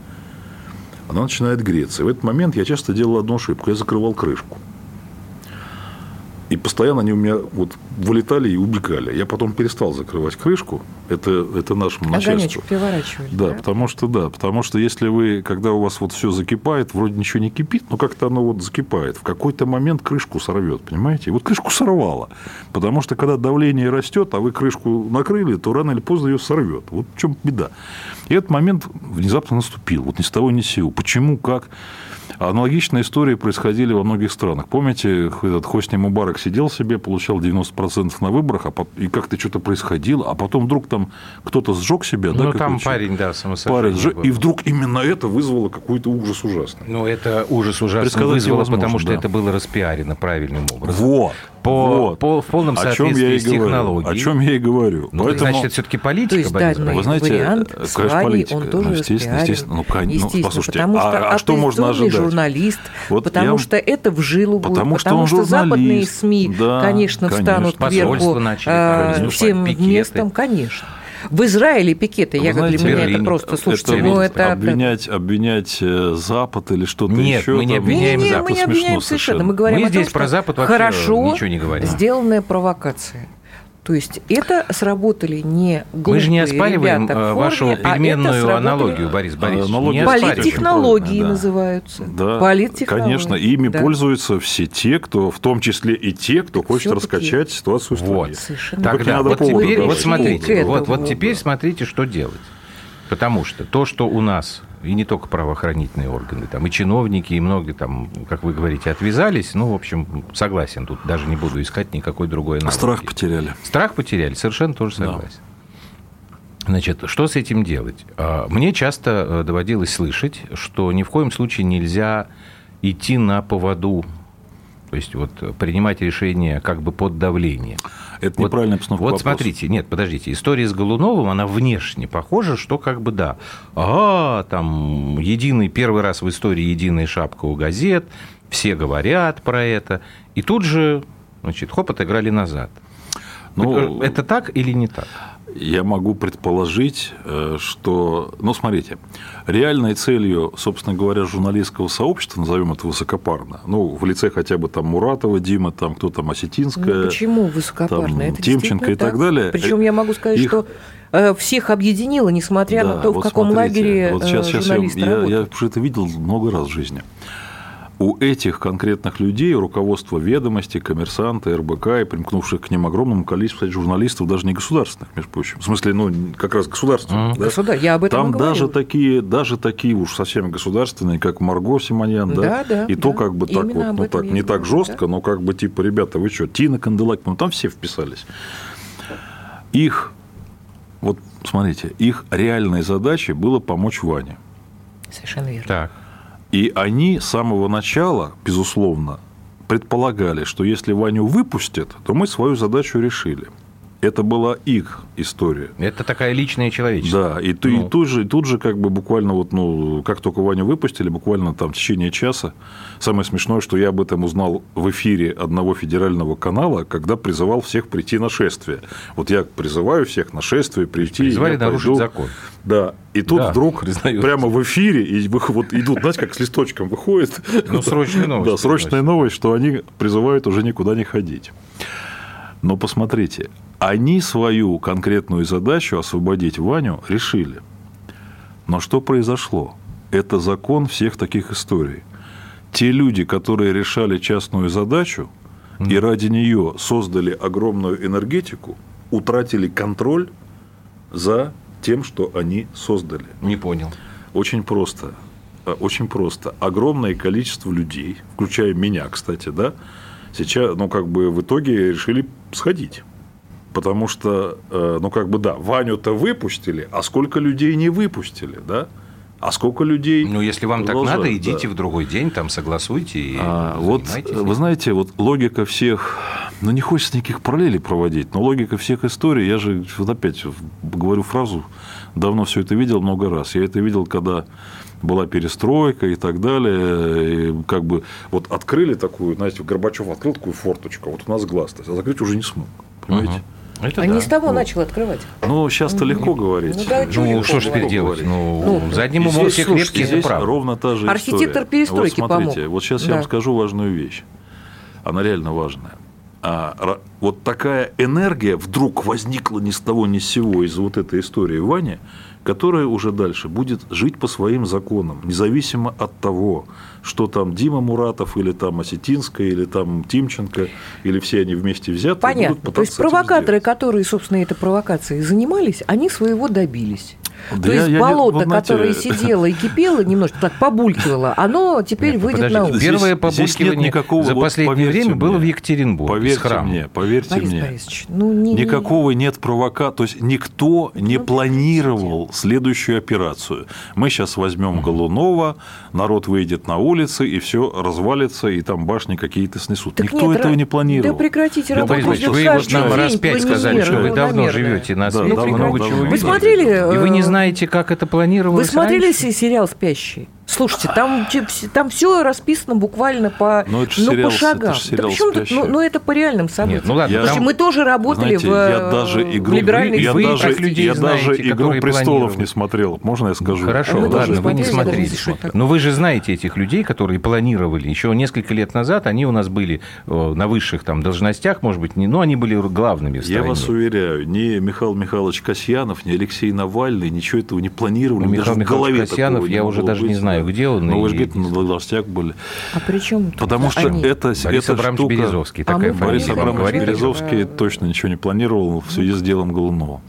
[SPEAKER 4] она начинает греться. И в этот момент я часто делал одну ошибку. Я закрывал крышку. И постоянно они у меня вот вылетали и убегали. Я потом перестал закрывать крышку. Это, это нашему начальству.
[SPEAKER 3] Огонечек переворачивали.
[SPEAKER 4] Да,
[SPEAKER 3] Да,
[SPEAKER 4] потому что да, потому что если вы, когда у вас вот все закипает, вроде ничего не кипит, но как-то оно вот закипает, в какой-то момент крышку сорвет, понимаете? И вот крышку сорвало, потому что когда давление растет, а вы крышку накрыли, то рано или поздно ее сорвет. Вот в чем беда. И этот момент внезапно наступил, вот ни с того ни с сего. Почему, как? Аналогичные истории происходили во многих странах. Помните, этот Хосни Мубарак сидел себе, получал 90% на выборах, а и как-то что-то происходило, а потом вдруг там кто-то сжег себя, да,
[SPEAKER 2] Ну,
[SPEAKER 4] какой
[SPEAKER 2] там парень, да,
[SPEAKER 4] парень сжег, и вдруг именно это вызвало какой-то ужас ужасный.
[SPEAKER 2] Ну, это ужас ужасно
[SPEAKER 4] Предсказать
[SPEAKER 2] вызвало, потому что
[SPEAKER 4] да.
[SPEAKER 2] это было распиарено правильным образом.
[SPEAKER 4] Вот.
[SPEAKER 2] По,
[SPEAKER 4] вот.
[SPEAKER 2] по- в полном
[SPEAKER 4] О чем я
[SPEAKER 2] соответствии
[SPEAKER 4] и
[SPEAKER 2] с
[SPEAKER 4] говорю.
[SPEAKER 2] технологией.
[SPEAKER 4] О чем я и говорю.
[SPEAKER 2] Ну,
[SPEAKER 4] Поэтому...
[SPEAKER 2] значит, это все-таки политика,
[SPEAKER 3] То есть, да,
[SPEAKER 2] Борисович?
[SPEAKER 4] Вы знаете,
[SPEAKER 3] вариант
[SPEAKER 4] э,
[SPEAKER 3] с
[SPEAKER 4] конечно, политика.
[SPEAKER 3] он тоже
[SPEAKER 4] Ну, естественно, естественно. Ну, кон- ну, послушайте, а-
[SPEAKER 3] что
[SPEAKER 4] а что можно ожидать?
[SPEAKER 3] Журналист,
[SPEAKER 4] Вот
[SPEAKER 3] потому
[SPEAKER 4] я-
[SPEAKER 3] что это в жилу будет,
[SPEAKER 4] Потому что
[SPEAKER 3] потому
[SPEAKER 4] он
[SPEAKER 3] что западные. СМИ,
[SPEAKER 4] Да,
[SPEAKER 3] конечно,
[SPEAKER 4] конечно.
[SPEAKER 3] встанут кверху
[SPEAKER 2] начали,
[SPEAKER 3] э,
[SPEAKER 2] конечно,
[SPEAKER 3] всем
[SPEAKER 2] пикеты.
[SPEAKER 3] местом, конечно. В Израиле пикеты,
[SPEAKER 4] Вы
[SPEAKER 3] я как для меня это просто,
[SPEAKER 2] это
[SPEAKER 3] слушайте,
[SPEAKER 2] вот
[SPEAKER 3] ну это...
[SPEAKER 4] обвинять, обвинять э, Запад или что-то
[SPEAKER 2] Нет,
[SPEAKER 4] еще.
[SPEAKER 2] мы не обвиняем
[SPEAKER 3] Не-не-не,
[SPEAKER 2] Запад.
[SPEAKER 3] мы не обвиняем совершенно. Мы говорим
[SPEAKER 2] Мы
[SPEAKER 3] о том,
[SPEAKER 2] здесь
[SPEAKER 3] что
[SPEAKER 2] про Запад вообще
[SPEAKER 3] хорошо
[SPEAKER 2] ничего не говорим.
[SPEAKER 3] сделанная провокация. То есть это сработали не глупые
[SPEAKER 2] Мы же не оспариваем
[SPEAKER 3] ребята
[SPEAKER 2] э,
[SPEAKER 3] форме,
[SPEAKER 2] вашу
[SPEAKER 3] а
[SPEAKER 2] пельменную
[SPEAKER 3] сработали
[SPEAKER 2] аналогию, Борис Борисович.
[SPEAKER 4] аналогия
[SPEAKER 2] Не
[SPEAKER 4] Политтехнологии. Да.
[SPEAKER 3] называются.
[SPEAKER 4] Да,
[SPEAKER 3] Политтехнологии.
[SPEAKER 4] конечно, ими
[SPEAKER 3] Да.
[SPEAKER 4] пользуются все те, кто, в том числе и те, кто хочет раскачать ситуацию в стране.
[SPEAKER 2] Вот.
[SPEAKER 3] Совершенно
[SPEAKER 4] Так
[SPEAKER 2] Тогда
[SPEAKER 4] надо
[SPEAKER 2] вот теперь, вот смотрите, вот, вот теперь смотрите, что делать. Потому что то, что у нас, и не только правоохранительные органы, там и чиновники, и многие там, как вы говорите, отвязались, ну, в общем, согласен, тут даже не буду искать никакой другой аналогии.
[SPEAKER 4] Страх потеряли.
[SPEAKER 2] Страх потеряли, совершенно тоже
[SPEAKER 4] Да.
[SPEAKER 2] согласен. Значит, что с этим делать? А, Мне часто э, доводилось слышать, что ни в коем случае нельзя идти на поводу, то есть вот э, принимать решения как бы под давлением.
[SPEAKER 4] Это
[SPEAKER 2] Вот-
[SPEAKER 4] неправильная постановка
[SPEAKER 2] Вот
[SPEAKER 4] вопроса.
[SPEAKER 2] смотрите, нет, подождите, история с Голуновым, она внешне похожа, что как бы да, а там единый первый раз в истории единая шапка у газет, все говорят про это, и тут же, значит, хоп, отыграли назад.
[SPEAKER 4] Ну,
[SPEAKER 2] это так или не так?
[SPEAKER 4] Я могу предположить, э, что, ну, смотрите, реальной целью, собственно говоря, журналистского сообщества, назовем это высокопарно, ну, в лице хотя бы там Муратова, Дима, там кто там, Осетинская,
[SPEAKER 3] Ну, почему высокопарно?
[SPEAKER 4] там,
[SPEAKER 3] это
[SPEAKER 4] Тимченко
[SPEAKER 3] действительно
[SPEAKER 4] и так далее.
[SPEAKER 3] Причем я могу сказать,
[SPEAKER 4] Их-
[SPEAKER 3] что э, всех объединило, несмотря на
[SPEAKER 4] Да,
[SPEAKER 3] то, в
[SPEAKER 4] вот
[SPEAKER 3] каком
[SPEAKER 4] смотрите,
[SPEAKER 3] лагере
[SPEAKER 4] вот
[SPEAKER 3] э,
[SPEAKER 4] сейчас, сейчас я, я, я уже это видел много раз в жизни. У этих конкретных людей, руководство ведомости, коммерсанты, РБК и примкнувших к ним огромному количеству журналистов, даже не государственных, между прочим. В смысле, ну, как раз государственных. да?
[SPEAKER 3] Государ- я об этом
[SPEAKER 4] Там даже такие, даже такие уж совсем государственные, как Марго Симоньян, да,
[SPEAKER 3] Да, да,
[SPEAKER 4] и то
[SPEAKER 3] да.
[SPEAKER 4] как бы так
[SPEAKER 3] Именно
[SPEAKER 4] вот,
[SPEAKER 3] об
[SPEAKER 4] ну
[SPEAKER 3] этом
[SPEAKER 4] так, не так
[SPEAKER 3] говорю,
[SPEAKER 4] жестко, но как бы типа, ребята, вы что, Тина Канделаки, ну там все вписались. Их, вот смотрите, их реальной задачей было помочь Ване.
[SPEAKER 3] Совершенно верно.
[SPEAKER 2] Так.
[SPEAKER 4] И они с самого начала, безусловно, предполагали, что если Ваню выпустят, то мы свою задачу решили. Это была их история.
[SPEAKER 2] Это такая личная человеческая.
[SPEAKER 4] Да, и,
[SPEAKER 2] Ну.
[SPEAKER 4] и тут, же, и тут же как бы буквально вот, ну, как только Ваню выпустили, буквально там в течение часа. Самое смешное, что я об этом узнал в эфире одного федерального канала, когда призывал всех прийти на шествие. Вот я призываю всех на шествие прийти.
[SPEAKER 2] Призывали
[SPEAKER 4] я
[SPEAKER 2] нарушить
[SPEAKER 4] пойду.
[SPEAKER 2] закон.
[SPEAKER 4] Да, и тут
[SPEAKER 2] Да,
[SPEAKER 4] вдруг
[SPEAKER 2] признаю.
[SPEAKER 4] прямо в эфире и вот идут, знаете, как с листочком выходит.
[SPEAKER 2] Ну, срочная новость
[SPEAKER 4] Да, срочная новость, что они призывают уже никуда не ходить. Но посмотрите, они свою конкретную задачу освободить Ваню решили. Но что произошло? Это закон всех таких историй. Те люди, которые решали частную задачу и ради нее создали огромную энергетику, утратили контроль за тем, что они создали.
[SPEAKER 2] Не понял.
[SPEAKER 4] Очень просто. Э, Очень просто. Огромное количество людей, включая меня, кстати, да, сейчас, ну, как бы в итоге решили сходить. Потому что, э, ну, как бы, да, Ваню-то выпустили, а сколько людей не выпустили, да? А сколько людей...
[SPEAKER 2] Ну, если вам так надо,
[SPEAKER 4] да.
[SPEAKER 2] идите в другой день, там согласуйте и
[SPEAKER 4] А, вот, вы знаете, вот логика всех, ну не хочется никаких параллелей проводить, но логика всех историй, я же вот опять говорю фразу, давно все это видел много раз. Я это видел, когда была перестройка и так далее, и как бы вот открыли такую, знаете, Горбачев открыл такую форточку, а вот у нас глаз, а закрыть уже не смог, понимаете?
[SPEAKER 2] Мгм. Это
[SPEAKER 3] А
[SPEAKER 2] да.
[SPEAKER 3] не с того начал открывать.
[SPEAKER 4] Ну, сейчас-то легко говорить.
[SPEAKER 3] Ну, да,
[SPEAKER 2] Ну,
[SPEAKER 3] легко
[SPEAKER 2] что ж теперь
[SPEAKER 3] говорить.
[SPEAKER 2] делать? Ну,
[SPEAKER 3] Ну,
[SPEAKER 2] задним
[SPEAKER 4] И
[SPEAKER 2] умом все крепкие, это
[SPEAKER 4] здесь
[SPEAKER 2] правда.
[SPEAKER 4] ровно та же
[SPEAKER 3] Архитектор
[SPEAKER 4] история.
[SPEAKER 3] перестройки
[SPEAKER 4] вот смотрите,
[SPEAKER 3] помог.
[SPEAKER 4] Вот сейчас я
[SPEAKER 3] Да.
[SPEAKER 4] вам скажу важную вещь. Она реально важная. А, вот такая энергия вдруг возникла ни с того ни с сего из вот этой истории Вани, которая уже дальше будет жить по своим законам, независимо от того, что там Дима Муратов, или там Осетинская, или там Тимченко, или все они вместе взяты.
[SPEAKER 3] Понятно. То есть провокаторы, которые, собственно, этой провокацией занимались, они своего добились. Да То я, есть я, болото, я, знаете... которое сидело и кипело, немножко так побулькивало, оно теперь Нет, выйдет подожди, на улицу.
[SPEAKER 2] Первое побулькивание никакого, за последнее вот, время мне, было в Екатеринбурге.
[SPEAKER 4] Поверьте мне, поверьте Борис мне. Борисович, ну, не, никакого не... нет провока, то есть никто не ну, планировал следующую операцию. Мы сейчас возьмем Голунова, народ выйдет на улицы, и все развалится, и там башни какие-то снесут. Так Никто нет, этого не планировал.
[SPEAKER 3] Да прекратите
[SPEAKER 2] работу. Борис Борисович, вы вот нам раз пять сказали, что вы давно живете на свете, да, много чего
[SPEAKER 3] Вы смотрели...
[SPEAKER 2] И вы не знаете, как это планировалось
[SPEAKER 3] Вы смотрели
[SPEAKER 2] раньше?
[SPEAKER 3] сериал «Спящий»? Слушайте, там, там все расписано буквально по,
[SPEAKER 4] ну, это ну, сериал,
[SPEAKER 3] по шагам.
[SPEAKER 4] Это да почему
[SPEAKER 3] тут, ну, ну, это по реальным событиям. Нет, ну, ладно,
[SPEAKER 4] я,
[SPEAKER 3] там, мы тоже работали
[SPEAKER 4] знаете,
[SPEAKER 3] в,
[SPEAKER 4] я даже игру,
[SPEAKER 3] в либеральной
[SPEAKER 4] я вы даже, людей я знаете, даже «Игру престолов» не смотрел, можно я скажу?
[SPEAKER 2] Хорошо,
[SPEAKER 3] мы
[SPEAKER 2] ладно, вы не смотрели. Но вы же знаете этих людей, которые планировали. Еще несколько лет назад они у нас были э, на высших там должностях, может быть, не, но они были главными в стране.
[SPEAKER 4] Я вас уверяю, ни Михаил Михайлович Касьянов, ни Алексей Навальный ничего этого не планировали. Ну,
[SPEAKER 2] Михаил Михайлович Касьянов, я уже даже не знаю, где он.
[SPEAKER 4] Но вы же говорите, на должностях были.
[SPEAKER 3] А при чем
[SPEAKER 4] Потому что
[SPEAKER 3] они?
[SPEAKER 4] это,
[SPEAKER 2] Борис
[SPEAKER 4] эта
[SPEAKER 2] Абрамович
[SPEAKER 4] штука...
[SPEAKER 2] Березовский, такая а
[SPEAKER 4] Борис Абрамович Березовский точно ничего не планировал в связи с делом Голунова.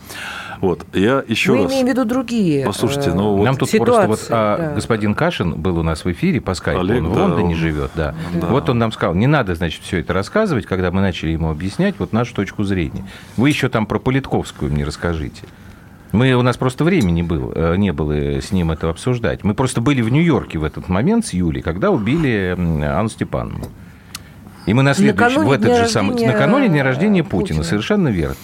[SPEAKER 4] Вот, я еще
[SPEAKER 3] Мы
[SPEAKER 4] раз...
[SPEAKER 3] имеем в виду другие
[SPEAKER 4] Послушайте, ну вот...
[SPEAKER 2] Нам тут
[SPEAKER 3] ситуации,
[SPEAKER 2] просто вот а, да. господин Кашин был у нас в эфире по скайпу,
[SPEAKER 4] Олег,
[SPEAKER 2] он в
[SPEAKER 4] да,
[SPEAKER 2] Лондоне
[SPEAKER 4] он...
[SPEAKER 2] живет, да.
[SPEAKER 4] да.
[SPEAKER 2] Вот он нам сказал, не надо, значит, все это рассказывать, когда мы начали ему объяснять вот нашу точку зрения. Вы еще там про Политковскую мне расскажите. Мы, у нас просто времени был, э, не было с ним это обсуждать. Мы просто были в Нью-Йорке в этот момент с Юлей, когда убили Анну Степановну. И мы на следующий, в этот же самый, накануне дня рождения Путина, Путина, совершенно верно.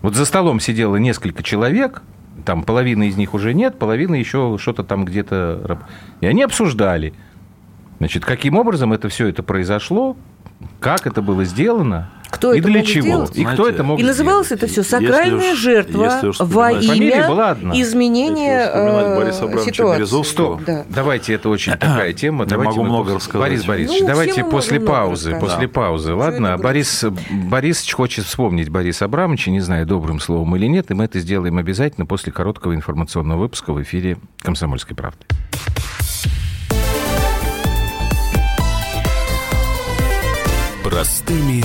[SPEAKER 2] Вот за столом сидело несколько человек, там половины из них уже нет, половина еще что-то там где-то... И они обсуждали, значит, каким образом это все это произошло, как это было сделано,
[SPEAKER 3] кто
[SPEAKER 2] и
[SPEAKER 3] это
[SPEAKER 2] для
[SPEAKER 3] мог
[SPEAKER 2] чего?
[SPEAKER 3] сделать?
[SPEAKER 2] И кто это мог
[SPEAKER 3] И называлось
[SPEAKER 2] сделать?
[SPEAKER 3] это все сакральная
[SPEAKER 4] уж,
[SPEAKER 3] жертва во имя изменения
[SPEAKER 4] э,
[SPEAKER 3] ситуации.
[SPEAKER 2] Стоп. Да. Давайте, это очень такая тема.
[SPEAKER 4] Я
[SPEAKER 2] давайте
[SPEAKER 4] могу много рассказать.
[SPEAKER 2] Борис Борисович, ну, давайте после паузы. После паузы, ладно? Борис Борисович хочет вспомнить Бориса Абрамовича, не знаю, добрым словом или нет, и мы это сделаем обязательно после короткого информационного выпуска в эфире «Комсомольской правды».
[SPEAKER 1] Простыми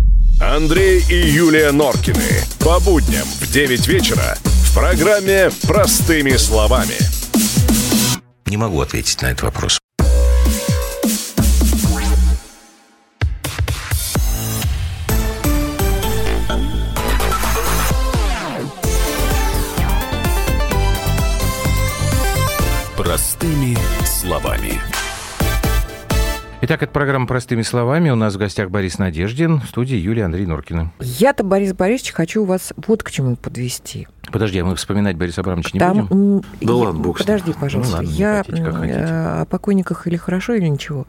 [SPEAKER 5] Андрей и Юлия Норкины. По будням в 9 вечера в программе «Простыми словами».
[SPEAKER 2] Не могу ответить на этот вопрос.
[SPEAKER 1] Простыми словами.
[SPEAKER 2] Итак, это программа «Простыми словами». У нас в гостях Борис Надеждин, в студии Юлия Андрей Норкина.
[SPEAKER 3] Я-то, Борис Борисович, хочу вас вот к чему подвести.
[SPEAKER 2] Подожди, а мы вспоминать Бориса Абрамовича не
[SPEAKER 3] Там,
[SPEAKER 2] будем?
[SPEAKER 3] Я, да ладно, бог Подожди, пожалуйста. Ну, ладно, я хотите, о покойниках или хорошо, или ничего.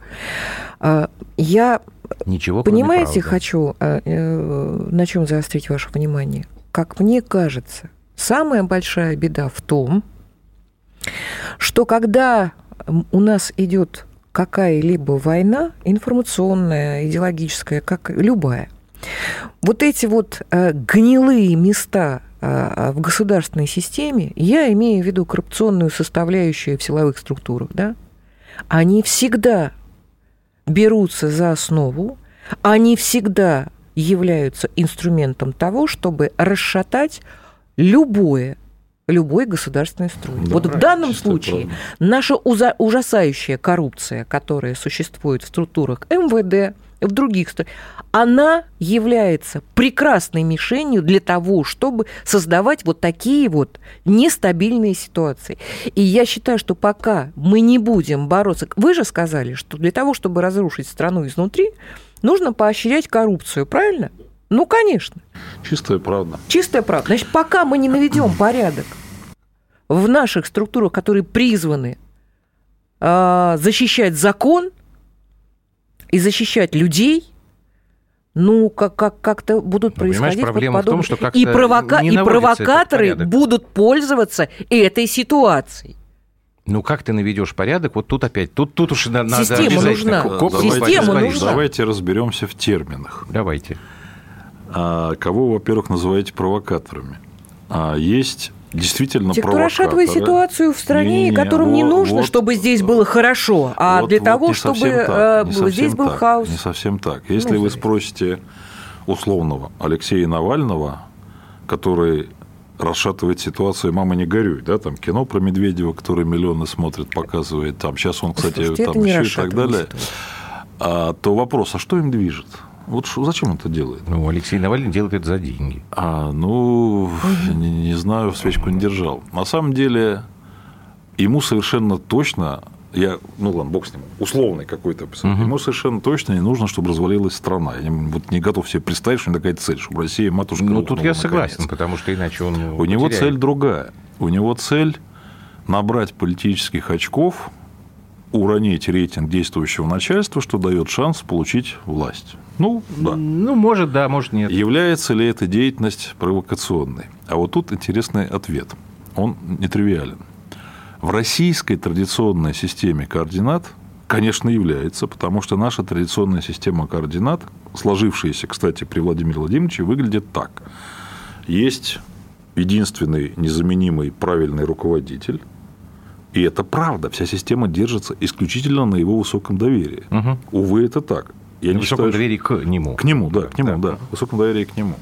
[SPEAKER 3] А, я,
[SPEAKER 2] ничего,
[SPEAKER 3] понимаете, хочу а, э, на чем заострить ваше внимание. Как мне кажется, самая большая беда в том, что когда у нас идет какая-либо война, информационная, идеологическая, как любая, вот эти вот э, гнилые места э, в государственной системе, я имею в виду коррупционную составляющую в силовых структурах, да, они всегда берутся за основу, они всегда являются инструментом того, чтобы расшатать любое любой государственной строй. Да, вот в данном случае правда. наша ужасающая коррупция, которая существует в структурах МВД, в других структурах, она является прекрасной мишенью для того, чтобы создавать вот такие вот нестабильные ситуации. И я считаю, что пока мы не будем бороться... Вы же сказали, что для того, чтобы разрушить страну изнутри, нужно поощрять коррупцию, правильно? Ну, конечно.
[SPEAKER 4] Чистая правда.
[SPEAKER 3] Чистая правда. Значит, пока мы не наведем порядок в наших структурах, которые призваны э, защищать закон и защищать людей, ну, как, как, как-то будут
[SPEAKER 2] Ну, понимаешь,
[SPEAKER 3] происходить вот
[SPEAKER 2] проблема в том, что как-то
[SPEAKER 3] и, провока-
[SPEAKER 2] не
[SPEAKER 3] и провокаторы будут пользоваться этой ситуацией.
[SPEAKER 2] Ну, как ты наведешь порядок? Вот тут опять, тут, тут уж на- надо
[SPEAKER 3] Система
[SPEAKER 2] обязательно
[SPEAKER 3] нужна.
[SPEAKER 2] коп-
[SPEAKER 3] Система
[SPEAKER 2] из
[SPEAKER 3] нужна.
[SPEAKER 4] Давайте разберемся в терминах.
[SPEAKER 2] Давайте.
[SPEAKER 4] А кого, во-первых, называете провокаторами? А есть действительно
[SPEAKER 3] Те, кто расшатывает ситуацию в стране, и
[SPEAKER 4] Не-не,
[SPEAKER 3] которым не
[SPEAKER 4] вот-
[SPEAKER 3] нужно,
[SPEAKER 4] вот-
[SPEAKER 3] чтобы здесь было хорошо, а
[SPEAKER 4] Вот-
[SPEAKER 3] для
[SPEAKER 4] вот
[SPEAKER 3] того,
[SPEAKER 4] не
[SPEAKER 3] чтобы
[SPEAKER 4] так,
[SPEAKER 3] э,
[SPEAKER 4] не
[SPEAKER 3] здесь был
[SPEAKER 4] так,
[SPEAKER 3] хаос.
[SPEAKER 4] Не совсем так. Если
[SPEAKER 3] Ну,
[SPEAKER 4] вы спросите условного Алексея Навального, который расшатывает ситуацию «Мама, не горюй», да, там кино про Медведева, который миллионы смотрит, показывает, там, сейчас он, кстати,
[SPEAKER 3] Слушайте,
[SPEAKER 4] там
[SPEAKER 3] не
[SPEAKER 4] еще и так далее, а, то вопрос, а что им движет? Вот шо- зачем он это делает?
[SPEAKER 2] Ну, Алексей Навальный делает это за деньги.
[SPEAKER 4] А, ну, не, не знаю, свечку не держал. На самом деле, ему совершенно точно, я, ну ладно, бог с ним, условный какой-то ему совершенно точно не нужно, чтобы развалилась страна. Я вот не готов себе представить, что у него такая цель, чтобы Россия матушка
[SPEAKER 2] Ну, тут я
[SPEAKER 4] наконец.
[SPEAKER 2] согласен, потому что иначе он
[SPEAKER 4] У него
[SPEAKER 2] потеряет.
[SPEAKER 4] цель другая. У него цель набрать политических очков, уронить рейтинг действующего начальства, что дает шанс получить власть. Ну, да.
[SPEAKER 2] Ну, может, да, может, нет.
[SPEAKER 4] Является ли эта деятельность провокационной? А вот тут интересный ответ. Он нетривиален. В российской традиционной системе координат, конечно, является, потому что наша традиционная система координат, сложившаяся, кстати, при Владимире Владимировиче, выглядит так. Есть единственный незаменимый правильный руководитель, и это правда, вся система держится исключительно на его высоком доверии.
[SPEAKER 2] Мгм.
[SPEAKER 4] Увы, это так. Я
[SPEAKER 2] На
[SPEAKER 4] не
[SPEAKER 2] высоком
[SPEAKER 4] считаю, что-
[SPEAKER 2] доверии к нему.
[SPEAKER 4] к нему, да, к нему, да, высоком доверии к нему.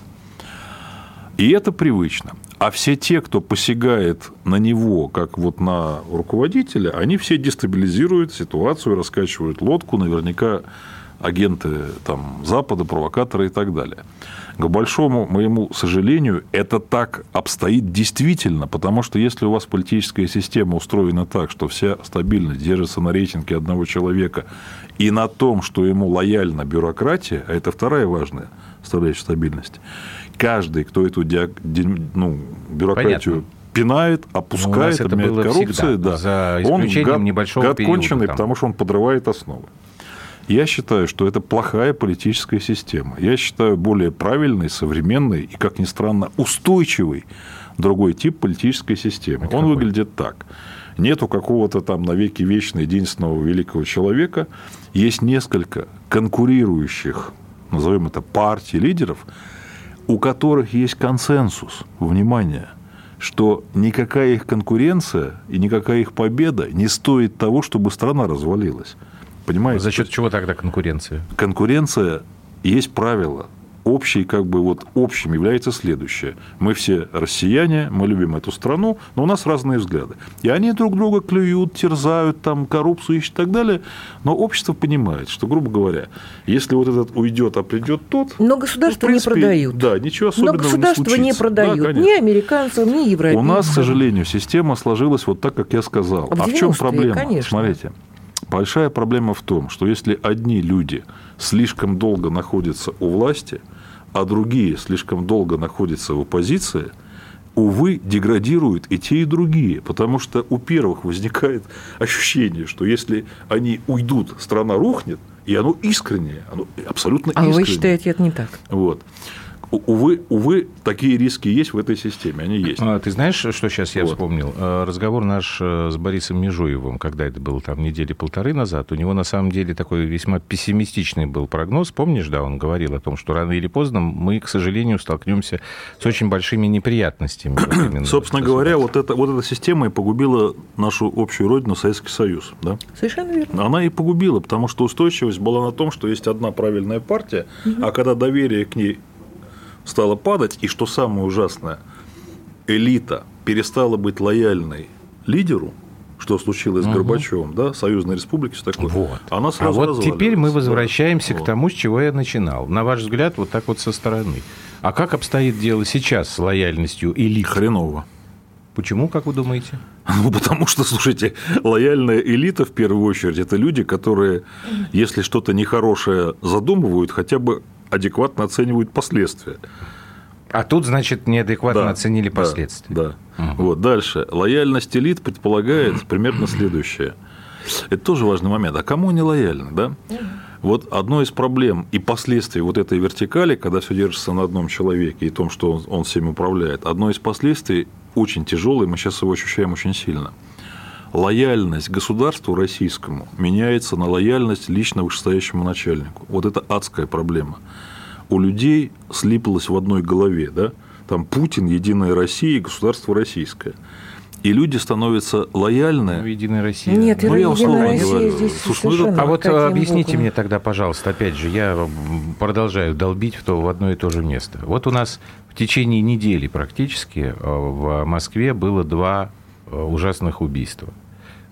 [SPEAKER 4] И это привычно. А все те, кто посягает на него, как вот на руководителя, они все дестабилизируют ситуацию, раскачивают лодку, наверняка агенты там, Запада, провокаторы и так далее. К большому моему сожалению, это так обстоит действительно, потому что если у вас политическая система устроена так, что вся стабильность держится на рейтинге одного человека и на том, что ему лояльна бюрократия, а это вторая важная составляющая стабильности, каждый, кто эту диаг- ди- ну, бюрократию
[SPEAKER 2] Понятно.
[SPEAKER 4] пинает,
[SPEAKER 2] Ну,
[SPEAKER 4] опускает,
[SPEAKER 2] нас это
[SPEAKER 4] коррупцию,
[SPEAKER 2] всегда,
[SPEAKER 4] да.
[SPEAKER 2] за
[SPEAKER 4] он гад,
[SPEAKER 2] небольшого
[SPEAKER 4] гад
[SPEAKER 2] периода
[SPEAKER 4] конченый,
[SPEAKER 2] там.
[SPEAKER 4] потому что он подрывает основы. Я считаю, что это плохая политическая система. Я считаю более правильной, современной и, как ни странно, устойчивый другой тип политической системы. Он
[SPEAKER 2] какой?
[SPEAKER 4] выглядит так. Нету какого-то там навеки вечного единственного великого человека. Есть несколько конкурирующих, назовем это партий, лидеров, у которых есть консенсус, внимание, что никакая их конкуренция и никакая их победа не стоит того, чтобы страна развалилась. Понимаете?
[SPEAKER 2] За счет чего тогда конкуренция?
[SPEAKER 4] конкуренция есть правило. Общий, как бы вот общим является следующее. Мы все россияне, мы любим эту страну, но у нас разные взгляды. И они друг друга клюют, терзают, там, коррупцию ищут и так далее. Но общество понимает, что, грубо говоря, если вот этот уйдет, а придет тот...
[SPEAKER 3] Но
[SPEAKER 4] ну,
[SPEAKER 3] государства
[SPEAKER 4] в принципе,
[SPEAKER 3] не продают.
[SPEAKER 4] Да, ничего
[SPEAKER 3] Но
[SPEAKER 4] особенного
[SPEAKER 3] государства
[SPEAKER 4] не,
[SPEAKER 3] не
[SPEAKER 4] случится.
[SPEAKER 3] продают
[SPEAKER 4] Да,
[SPEAKER 3] ни американцам, ни европейцам.
[SPEAKER 4] У нас, к сожалению, система сложилась вот так, как я сказал.
[SPEAKER 3] В
[SPEAKER 4] А в чем
[SPEAKER 3] 90-е,
[SPEAKER 4] проблема?
[SPEAKER 3] конечно.
[SPEAKER 4] Смотрите, большая проблема в том, что если одни люди слишком долго находятся у власти, а другие слишком долго находятся в оппозиции, увы, деградируют и те, и другие, потому что у первых возникает ощущение, что если они уйдут, страна рухнет, и оно искреннее, оно абсолютно
[SPEAKER 3] А
[SPEAKER 4] искреннее.
[SPEAKER 3] вы считаете, это не так?
[SPEAKER 4] Вот. Увы, увы, такие риски есть в этой системе, они есть.
[SPEAKER 2] А, Ты знаешь, что сейчас я
[SPEAKER 4] Вот.
[SPEAKER 2] вспомнил? Э, Разговор наш э, с Борисом Межуевым, когда это было там недели полторы назад, у него на самом деле такой весьма пессимистичный был прогноз. Помнишь, да, он говорил о том, что рано или поздно мы, к сожалению, столкнемся с очень большими неприятностями. вот
[SPEAKER 4] Собственно говоря, вот, это, вот эта система и погубила нашу общую родину, Советский Союз. Да?
[SPEAKER 3] Совершенно верно.
[SPEAKER 4] Она и погубила, потому что устойчивость была на том, что есть одна правильная партия, а когда доверие к ней стало падать, и что самое ужасное, элита перестала быть лояльной лидеру, что случилось с Горбачевым, да, Союзной Республики, все такое,
[SPEAKER 2] Вот.
[SPEAKER 4] она
[SPEAKER 2] А
[SPEAKER 4] сразу
[SPEAKER 2] вот теперь мы возвращаемся
[SPEAKER 4] Да.
[SPEAKER 2] к тому, с чего я начинал. На ваш взгляд, вот так вот со стороны. А как обстоит дело сейчас с лояльностью элит?
[SPEAKER 4] Хреново.
[SPEAKER 2] Почему, как вы думаете?
[SPEAKER 4] Ну, потому что, слушайте, лояльная элита, в первую очередь, это люди, которые, если что-то нехорошее задумывают, хотя бы адекватно оценивают последствия.
[SPEAKER 2] А тут, значит, неадекватно
[SPEAKER 4] Да,
[SPEAKER 2] оценили
[SPEAKER 4] да,
[SPEAKER 2] последствия.
[SPEAKER 4] Да. Вот дальше. Лояльность элит предполагает примерно следующее. Это тоже важный момент. А кому они лояльны, да? Вот одной из проблем и последствий вот этой вертикали, когда все держится на одном человеке и том, что он, он всем управляет, одно из последствий очень тяжелое, мы сейчас его ощущаем очень сильно. Лояльность государству российскому меняется на лояльность лично вышестоящему начальнику. Вот это адская проблема. У людей слиплось в одной голове, да? Там Путин, Единая Россия и государство российское. И люди становятся лояльны.
[SPEAKER 2] Ну, Единая Россия.
[SPEAKER 3] Нет,
[SPEAKER 4] Ну, я
[SPEAKER 3] Единая
[SPEAKER 4] условно
[SPEAKER 3] Россия
[SPEAKER 4] говорю.
[SPEAKER 3] здесь
[SPEAKER 4] Слушай, ну,
[SPEAKER 2] А вот объясните
[SPEAKER 3] боком?
[SPEAKER 2] мне тогда, пожалуйста, опять же, я продолжаю долбить в, то, в одно и то же место. Вот у нас в течение недели практически э, в Москве было два э, ужасных убийства.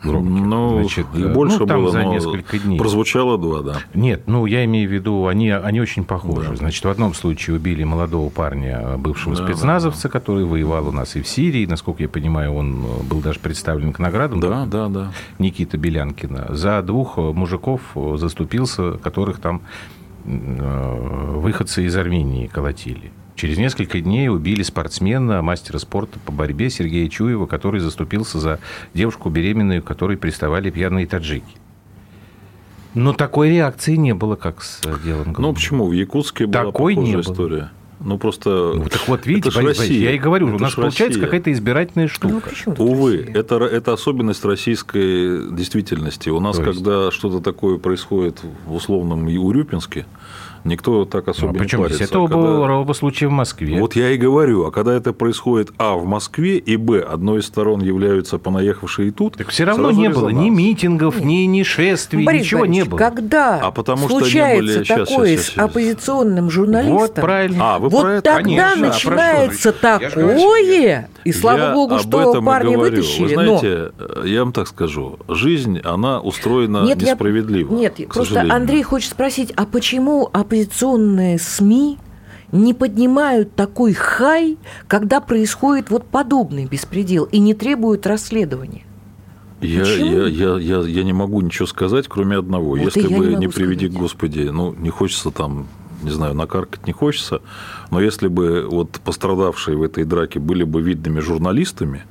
[SPEAKER 2] Громких.
[SPEAKER 4] Ну,
[SPEAKER 2] Значит,
[SPEAKER 4] и
[SPEAKER 2] э,
[SPEAKER 4] больше
[SPEAKER 2] ну, там
[SPEAKER 4] было,
[SPEAKER 2] за несколько дней.
[SPEAKER 4] Прозвучало два, да.
[SPEAKER 2] Нет, ну я имею в виду, они, они очень похожи.
[SPEAKER 4] Да.
[SPEAKER 2] Значит, в одном случае убили молодого парня, бывшего
[SPEAKER 4] Да,
[SPEAKER 2] спецназовца, который воевал у нас и в Сирии. Насколько я понимаю, он э, был даже представлен к наградам.
[SPEAKER 4] Да, да, да.
[SPEAKER 2] Никита Белянкина. За двух э, мужиков э, заступился, которых там э, выходцы из Армении колотили. Через несколько дней убили спортсмена, мастера спорта по борьбе Сергея Чуева, который заступился за девушку беременную, которой приставали пьяные таджики. Но такой реакции не было, как с э, делом
[SPEAKER 4] Ну, почему? В Якутске была
[SPEAKER 2] Такой не
[SPEAKER 4] похожая
[SPEAKER 2] было.
[SPEAKER 4] история. Ну, просто...
[SPEAKER 2] Ну, так вот, видите,
[SPEAKER 4] это Россия.
[SPEAKER 2] я и говорю, у
[SPEAKER 4] Это
[SPEAKER 2] нас
[SPEAKER 4] ж
[SPEAKER 2] получается какая-то избирательная штука.
[SPEAKER 3] Ну, чем тут
[SPEAKER 4] Увы,
[SPEAKER 3] Россия?
[SPEAKER 4] это, это особенность российской действительности. У нас, когда что-то такое происходит в условном Урюпинске, никто так особо
[SPEAKER 2] а
[SPEAKER 4] не
[SPEAKER 2] причем
[SPEAKER 4] парится.
[SPEAKER 2] это
[SPEAKER 4] А
[SPEAKER 2] оба,
[SPEAKER 4] когда-
[SPEAKER 2] оба случая в Москве.
[SPEAKER 4] Вот я и говорю, а когда это происходит, а, в Москве, и, б, одной из сторон являются понаехавшие и тут,
[SPEAKER 2] Так все равно не было ни митингов, ни, ни шествий,
[SPEAKER 3] Борис
[SPEAKER 2] ничего не
[SPEAKER 3] Борисович,
[SPEAKER 2] было.
[SPEAKER 3] Когда
[SPEAKER 4] А потому что не
[SPEAKER 3] случается
[SPEAKER 4] были-
[SPEAKER 3] такое
[SPEAKER 4] щас,
[SPEAKER 3] с
[SPEAKER 4] щас.
[SPEAKER 3] оппозиционным журналистом,
[SPEAKER 2] Вот правильно.
[SPEAKER 4] А, вы
[SPEAKER 3] вот
[SPEAKER 4] про это?
[SPEAKER 3] тогда
[SPEAKER 2] Конечно, а
[SPEAKER 3] начинается
[SPEAKER 2] говорю,
[SPEAKER 3] такое, и слава
[SPEAKER 4] Я
[SPEAKER 3] богу, что
[SPEAKER 4] этом
[SPEAKER 3] парни
[SPEAKER 4] говорю.
[SPEAKER 3] вытащили.
[SPEAKER 4] Вы
[SPEAKER 3] но-
[SPEAKER 4] знаете, я вам так скажу, жизнь, она устроена
[SPEAKER 3] Нет, я-
[SPEAKER 4] несправедливо.
[SPEAKER 3] Нет,
[SPEAKER 4] к
[SPEAKER 3] просто
[SPEAKER 4] сожалению.
[SPEAKER 3] Андрей хочет спросить, а почему оппозиционные СМИ не поднимают такой хай, когда происходит вот подобный беспредел и не требуют расследования?
[SPEAKER 4] Я,
[SPEAKER 3] Почему?
[SPEAKER 4] я, я, я, я не могу ничего сказать, кроме одного.
[SPEAKER 3] Вот
[SPEAKER 4] если
[SPEAKER 3] я
[SPEAKER 4] бы
[SPEAKER 3] не
[SPEAKER 4] приведи
[SPEAKER 3] сказать.
[SPEAKER 4] Господи, ну, не хочется там, не знаю, накаркать не хочется, но если бы вот пострадавшие в этой драке были бы видными журналистами,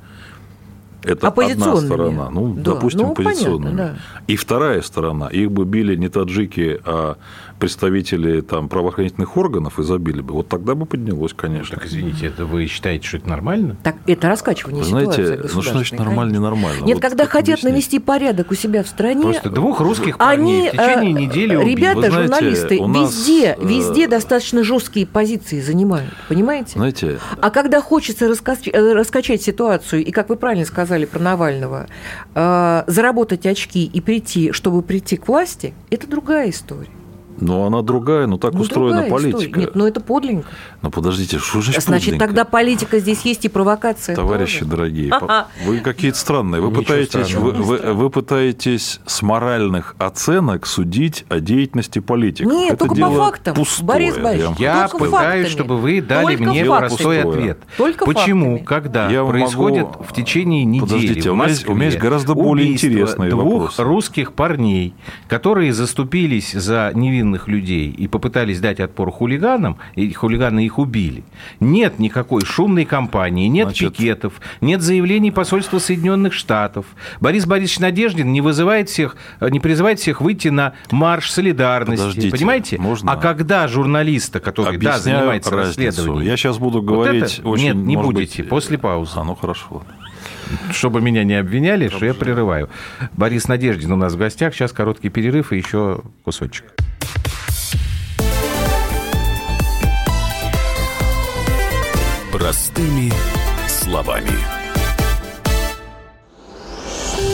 [SPEAKER 4] это одна сторона, ну,
[SPEAKER 3] Да,
[SPEAKER 4] допустим,
[SPEAKER 3] ну, понятно,
[SPEAKER 4] оппозиционными.
[SPEAKER 3] да.
[SPEAKER 4] И вторая сторона, их бы били не таджики, а представители там, правоохранительных органов и забили бы. Вот тогда бы поднялось, конечно.
[SPEAKER 2] Так, извините, это вы считаете, что это нормально?
[SPEAKER 3] Так это раскачивание
[SPEAKER 4] Вы
[SPEAKER 3] ситуации
[SPEAKER 4] знаете, ну что значит нормально,
[SPEAKER 3] конечно.
[SPEAKER 4] ненормально?
[SPEAKER 3] Нет,
[SPEAKER 4] Вот
[SPEAKER 3] когда хотят
[SPEAKER 4] объяснить?
[SPEAKER 3] навести порядок у себя в стране,
[SPEAKER 2] Просто двух русских парней
[SPEAKER 3] они,
[SPEAKER 2] в течение
[SPEAKER 3] э,
[SPEAKER 2] недели убили.
[SPEAKER 3] ребята,
[SPEAKER 4] знаете,
[SPEAKER 3] журналисты,
[SPEAKER 4] у нас,
[SPEAKER 3] везде,
[SPEAKER 4] э,
[SPEAKER 3] везде достаточно жесткие позиции занимают, понимаете?
[SPEAKER 4] Знаете,
[SPEAKER 3] А когда хочется раскач- э, раскачать ситуацию, и, как вы правильно сказали про Навального, заработать очки и прийти, чтобы прийти к власти, это другая история.
[SPEAKER 4] Но она другая, но так
[SPEAKER 3] Ну,
[SPEAKER 4] устроена
[SPEAKER 3] другая история.
[SPEAKER 4] политика.
[SPEAKER 3] Нет, ну это подлинно.
[SPEAKER 4] Но подождите, что значит
[SPEAKER 3] Значит,
[SPEAKER 4] подлинненько?
[SPEAKER 3] тогда политика здесь есть и провокация.
[SPEAKER 4] Товарищи
[SPEAKER 3] тоже.
[SPEAKER 4] дорогие, по- вы какие-то странные. Вы
[SPEAKER 2] Ничего
[SPEAKER 4] пытаетесь, вы, вы- вы пытаетесь с моральных оценок судить о деятельности политиков.
[SPEAKER 3] Нет,
[SPEAKER 4] Это
[SPEAKER 3] только по
[SPEAKER 4] дело
[SPEAKER 3] фактам,
[SPEAKER 4] Пустое,
[SPEAKER 3] Борис Борисович.
[SPEAKER 2] Я
[SPEAKER 3] Только
[SPEAKER 2] пытаюсь,
[SPEAKER 3] фактами.
[SPEAKER 2] чтобы вы дали
[SPEAKER 3] Только
[SPEAKER 2] мне
[SPEAKER 3] фактами.
[SPEAKER 2] простой ответ.
[SPEAKER 3] Только
[SPEAKER 2] Почему,
[SPEAKER 3] фактами.
[SPEAKER 2] когда
[SPEAKER 4] Я
[SPEAKER 2] происходит
[SPEAKER 4] могу-
[SPEAKER 2] в течение недели
[SPEAKER 4] Подождите,
[SPEAKER 2] в Москве
[SPEAKER 4] у меня есть гораздо более интересные
[SPEAKER 2] двух
[SPEAKER 4] вопросы.
[SPEAKER 2] русских парней, которые заступились за невинных людей и попытались дать отпор хулиганам, и хулиганы их убили. Нет никакой шумной кампании, нет
[SPEAKER 4] Значит-
[SPEAKER 2] пикетов, нет заявлений посольства Соединенных Штатов. Борис Борисович Надеждин не вызывает всех, не призывает всех выйти на марш солидарности.
[SPEAKER 4] Подождите,
[SPEAKER 2] Понимаете?
[SPEAKER 4] можно?
[SPEAKER 2] А когда журналиста, который да, занимается
[SPEAKER 4] разницу.
[SPEAKER 2] расследованием,
[SPEAKER 4] Я сейчас буду
[SPEAKER 2] Вот
[SPEAKER 4] говорить
[SPEAKER 2] это-
[SPEAKER 4] очень...
[SPEAKER 2] Нет, не будете,
[SPEAKER 4] быть,
[SPEAKER 2] после паузы.
[SPEAKER 4] А, ну хорошо.
[SPEAKER 2] чтобы меня не обвиняли, что я прерываю. Борис Надеждин у нас в гостях. Сейчас короткий перерыв и еще кусочек.
[SPEAKER 1] Простыми словами.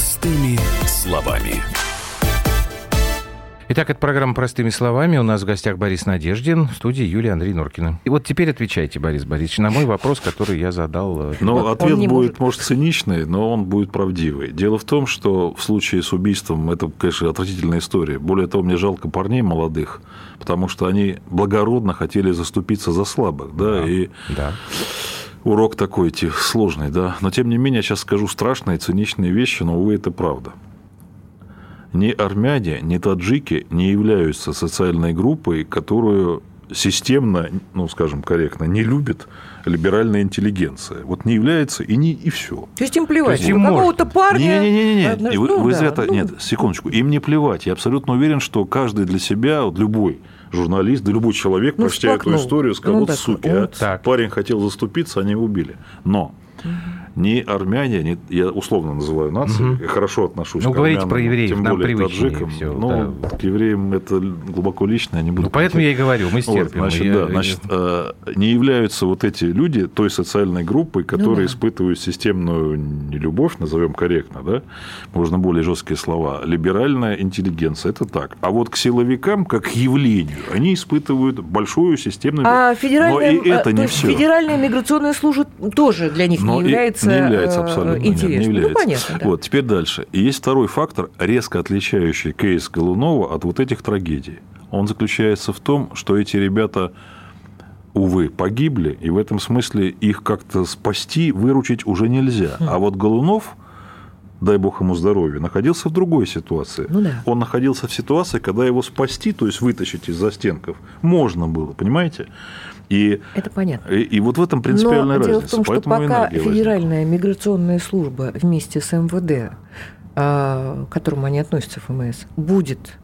[SPEAKER 1] Словами.
[SPEAKER 2] Итак, это программа «Простыми словами». У нас в гостях Борис Надеждин, в студии Юлия Андрей Норкина. И вот теперь отвечайте, Борис Борисович, на мой вопрос, который я задал. э,
[SPEAKER 4] Но
[SPEAKER 3] Он
[SPEAKER 4] ответ будет, может, циничный, но он будет правдивый. Дело в том, что в случае с убийством это, конечно, отвратительная история. Более того, мне жалко парней молодых, потому что они благородно хотели заступиться за слабых, да, и
[SPEAKER 2] Да.
[SPEAKER 4] Урок такой идти сложный, да. Но тем не менее, я сейчас скажу страшные, циничные вещи, но, увы, это правда. Ни армяне, ни таджики не являются социальной группой, которую системно, ну, скажем корректно, не любит либеральная интеллигенция. Вот не является и не и все.
[SPEAKER 3] То есть им плевать.
[SPEAKER 2] То есть им
[SPEAKER 3] какого-то парня.
[SPEAKER 4] Не-не-не,
[SPEAKER 3] однажды-
[SPEAKER 4] вы,
[SPEAKER 3] ну
[SPEAKER 4] вы
[SPEAKER 3] да,
[SPEAKER 4] зря
[SPEAKER 3] ну,
[SPEAKER 4] Нет, секундочку. Им не плевать. Я абсолютно уверен, что каждый для себя, вот любой журналист, да любой человек,
[SPEAKER 3] Ну,
[SPEAKER 4] прочтя эту историю, сказал,
[SPEAKER 3] Ну,
[SPEAKER 4] вот суки,
[SPEAKER 3] вот.
[SPEAKER 4] а
[SPEAKER 2] Так.
[SPEAKER 4] парень хотел заступиться, они его убили. Но ни армяне, ни, я условно называю нации, я хорошо отношусь
[SPEAKER 2] Ну,
[SPEAKER 4] к
[SPEAKER 2] говорите
[SPEAKER 4] армянам,
[SPEAKER 2] про евреев,
[SPEAKER 4] тем
[SPEAKER 2] нам
[SPEAKER 4] более таджикам.
[SPEAKER 2] всё,
[SPEAKER 4] ну, к евреям это глубоко лично, я не буду
[SPEAKER 2] Ну, поэтому я и говорю, мы
[SPEAKER 4] вот,
[SPEAKER 2] стерпим.
[SPEAKER 4] значит,
[SPEAKER 2] Я-
[SPEAKER 4] да, значит, э, не являются вот эти люди той социальной группой, которые
[SPEAKER 3] Ну да.
[SPEAKER 4] испытывают системную нелюбовь, назовем корректно, да, можно более жесткие слова, либеральная интеллигенция, это так. А вот к силовикам, как к явлению, они испытывают большую системную...
[SPEAKER 3] А федеральная,
[SPEAKER 4] Но и это
[SPEAKER 3] э, то
[SPEAKER 4] не
[SPEAKER 3] есть
[SPEAKER 4] все.
[SPEAKER 3] федеральная миграционная служба тоже для них
[SPEAKER 4] Но
[SPEAKER 3] не
[SPEAKER 4] и
[SPEAKER 3] является,
[SPEAKER 4] не является
[SPEAKER 3] э,
[SPEAKER 4] абсолютно нет, не
[SPEAKER 3] интересной.
[SPEAKER 4] является.
[SPEAKER 3] Ну, понятно, да.
[SPEAKER 4] Вот, теперь дальше. И есть второй фактор, резко отличающий кейс Голунова от вот этих трагедий. Он заключается в том, что эти ребята, увы, погибли, и в этом смысле их как-то спасти, выручить уже нельзя.
[SPEAKER 3] Хм.
[SPEAKER 4] А вот Голунов, дай бог ему здоровья, находился в другой ситуации.
[SPEAKER 3] Ну да.
[SPEAKER 4] Он находился в ситуации, когда его спасти, то есть вытащить из застенков, можно было, понимаете? И,
[SPEAKER 3] Это понятно.
[SPEAKER 4] и, и вот в этом принципиальная
[SPEAKER 3] Но
[SPEAKER 4] разница.
[SPEAKER 3] дело в том, что
[SPEAKER 4] Поэтому
[SPEAKER 3] пока
[SPEAKER 4] энергия возникла.
[SPEAKER 3] Федеральная миграционная служба вместе с МВД, а, к которому они относятся, ФМС, будет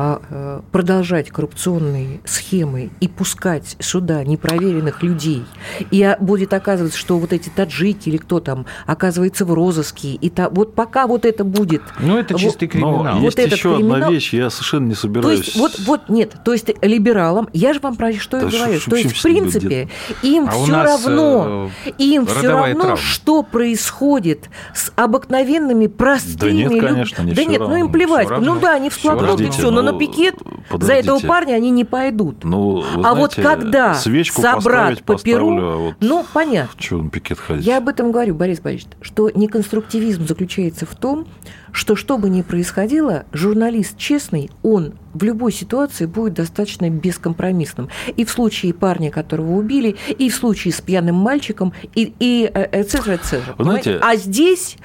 [SPEAKER 3] а, э, продолжать коррупционные схемы и пускать сюда непроверенных людей, и а, будет оказываться, что вот эти таджики или кто там оказывается в розыске, и та, вот пока вот это будет...
[SPEAKER 2] Ну, это
[SPEAKER 3] вот-
[SPEAKER 2] чистый криминал.
[SPEAKER 4] Но
[SPEAKER 3] Вот
[SPEAKER 4] есть еще одна
[SPEAKER 3] криминал-
[SPEAKER 4] вещь, я совершенно не
[SPEAKER 3] То
[SPEAKER 4] собираюсь.
[SPEAKER 3] есть, вот, вот нет, то есть либералам, я же вам про что
[SPEAKER 4] Да
[SPEAKER 3] и
[SPEAKER 4] что-
[SPEAKER 3] говорю,
[SPEAKER 4] что
[SPEAKER 3] то есть, в принципе, им
[SPEAKER 2] А
[SPEAKER 3] все
[SPEAKER 2] нас,
[SPEAKER 3] равно,
[SPEAKER 2] э,
[SPEAKER 3] им все равно,
[SPEAKER 2] травма.
[SPEAKER 3] что происходит с обыкновенными простыми
[SPEAKER 4] Да нет,
[SPEAKER 3] людьми.
[SPEAKER 4] конечно, не
[SPEAKER 3] Да нет, ну им
[SPEAKER 4] равно,
[SPEAKER 3] плевать.
[SPEAKER 2] равно.
[SPEAKER 3] Ну да, они
[SPEAKER 2] Всё
[SPEAKER 3] всплакнут и
[SPEAKER 2] равно.
[SPEAKER 3] все, но на пикет за
[SPEAKER 4] подождите.
[SPEAKER 3] этого парня они не пойдут.
[SPEAKER 4] Ну,
[SPEAKER 3] а вот
[SPEAKER 4] знаете,
[SPEAKER 3] когда
[SPEAKER 4] свечку
[SPEAKER 3] собрат
[SPEAKER 4] поставить
[SPEAKER 3] по перу,
[SPEAKER 4] а вот
[SPEAKER 3] ну понятно.
[SPEAKER 4] Чего на пикет ходить?
[SPEAKER 3] Я об этом говорю, Борис Борисович, что неконструктивизм заключается в том, что что бы ни происходило, журналист честный, он в любой ситуации будет достаточно бескомпромиссным. И в случае парня, которого убили, и в случае с пьяным мальчиком, и, и э, et cetera, et cetera.
[SPEAKER 4] Вы знаете,
[SPEAKER 3] а здесь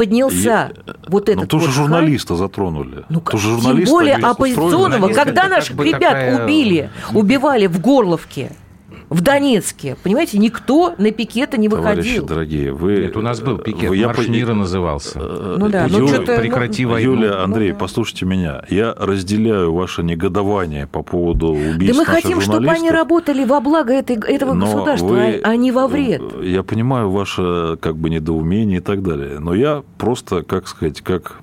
[SPEAKER 3] поднялся вот
[SPEAKER 4] Ну,
[SPEAKER 3] этот
[SPEAKER 4] тоже
[SPEAKER 3] вот
[SPEAKER 4] журналиста затронули.
[SPEAKER 3] Ну,
[SPEAKER 4] тоже
[SPEAKER 3] тем
[SPEAKER 4] журналиста
[SPEAKER 3] более оппозиционного, когда наших ребят
[SPEAKER 2] такая-
[SPEAKER 3] убили, убивали в Горловке, в Донецке, понимаете, никто на пикеты не
[SPEAKER 4] Товарищи
[SPEAKER 3] выходил.
[SPEAKER 4] дорогие, вы...
[SPEAKER 2] Нет, у нас был пикет,
[SPEAKER 4] вы- я
[SPEAKER 2] марш
[SPEAKER 4] по-
[SPEAKER 2] мира назывался.
[SPEAKER 4] Э,
[SPEAKER 3] Ну да, ну
[SPEAKER 4] Юля,
[SPEAKER 3] что-то- ну,
[SPEAKER 2] прекрати войну.
[SPEAKER 4] Юлия, Андрей,
[SPEAKER 3] Ну да.
[SPEAKER 4] послушайте меня. Я разделяю ваше негодование по поводу убийств
[SPEAKER 3] Да мы хотим, чтобы они работали во благо этой, этого
[SPEAKER 4] Но
[SPEAKER 3] государства,
[SPEAKER 4] вы-
[SPEAKER 3] а а не во вред.
[SPEAKER 4] Я понимаю ваше как бы недоумение и так далее, но я просто, как сказать, как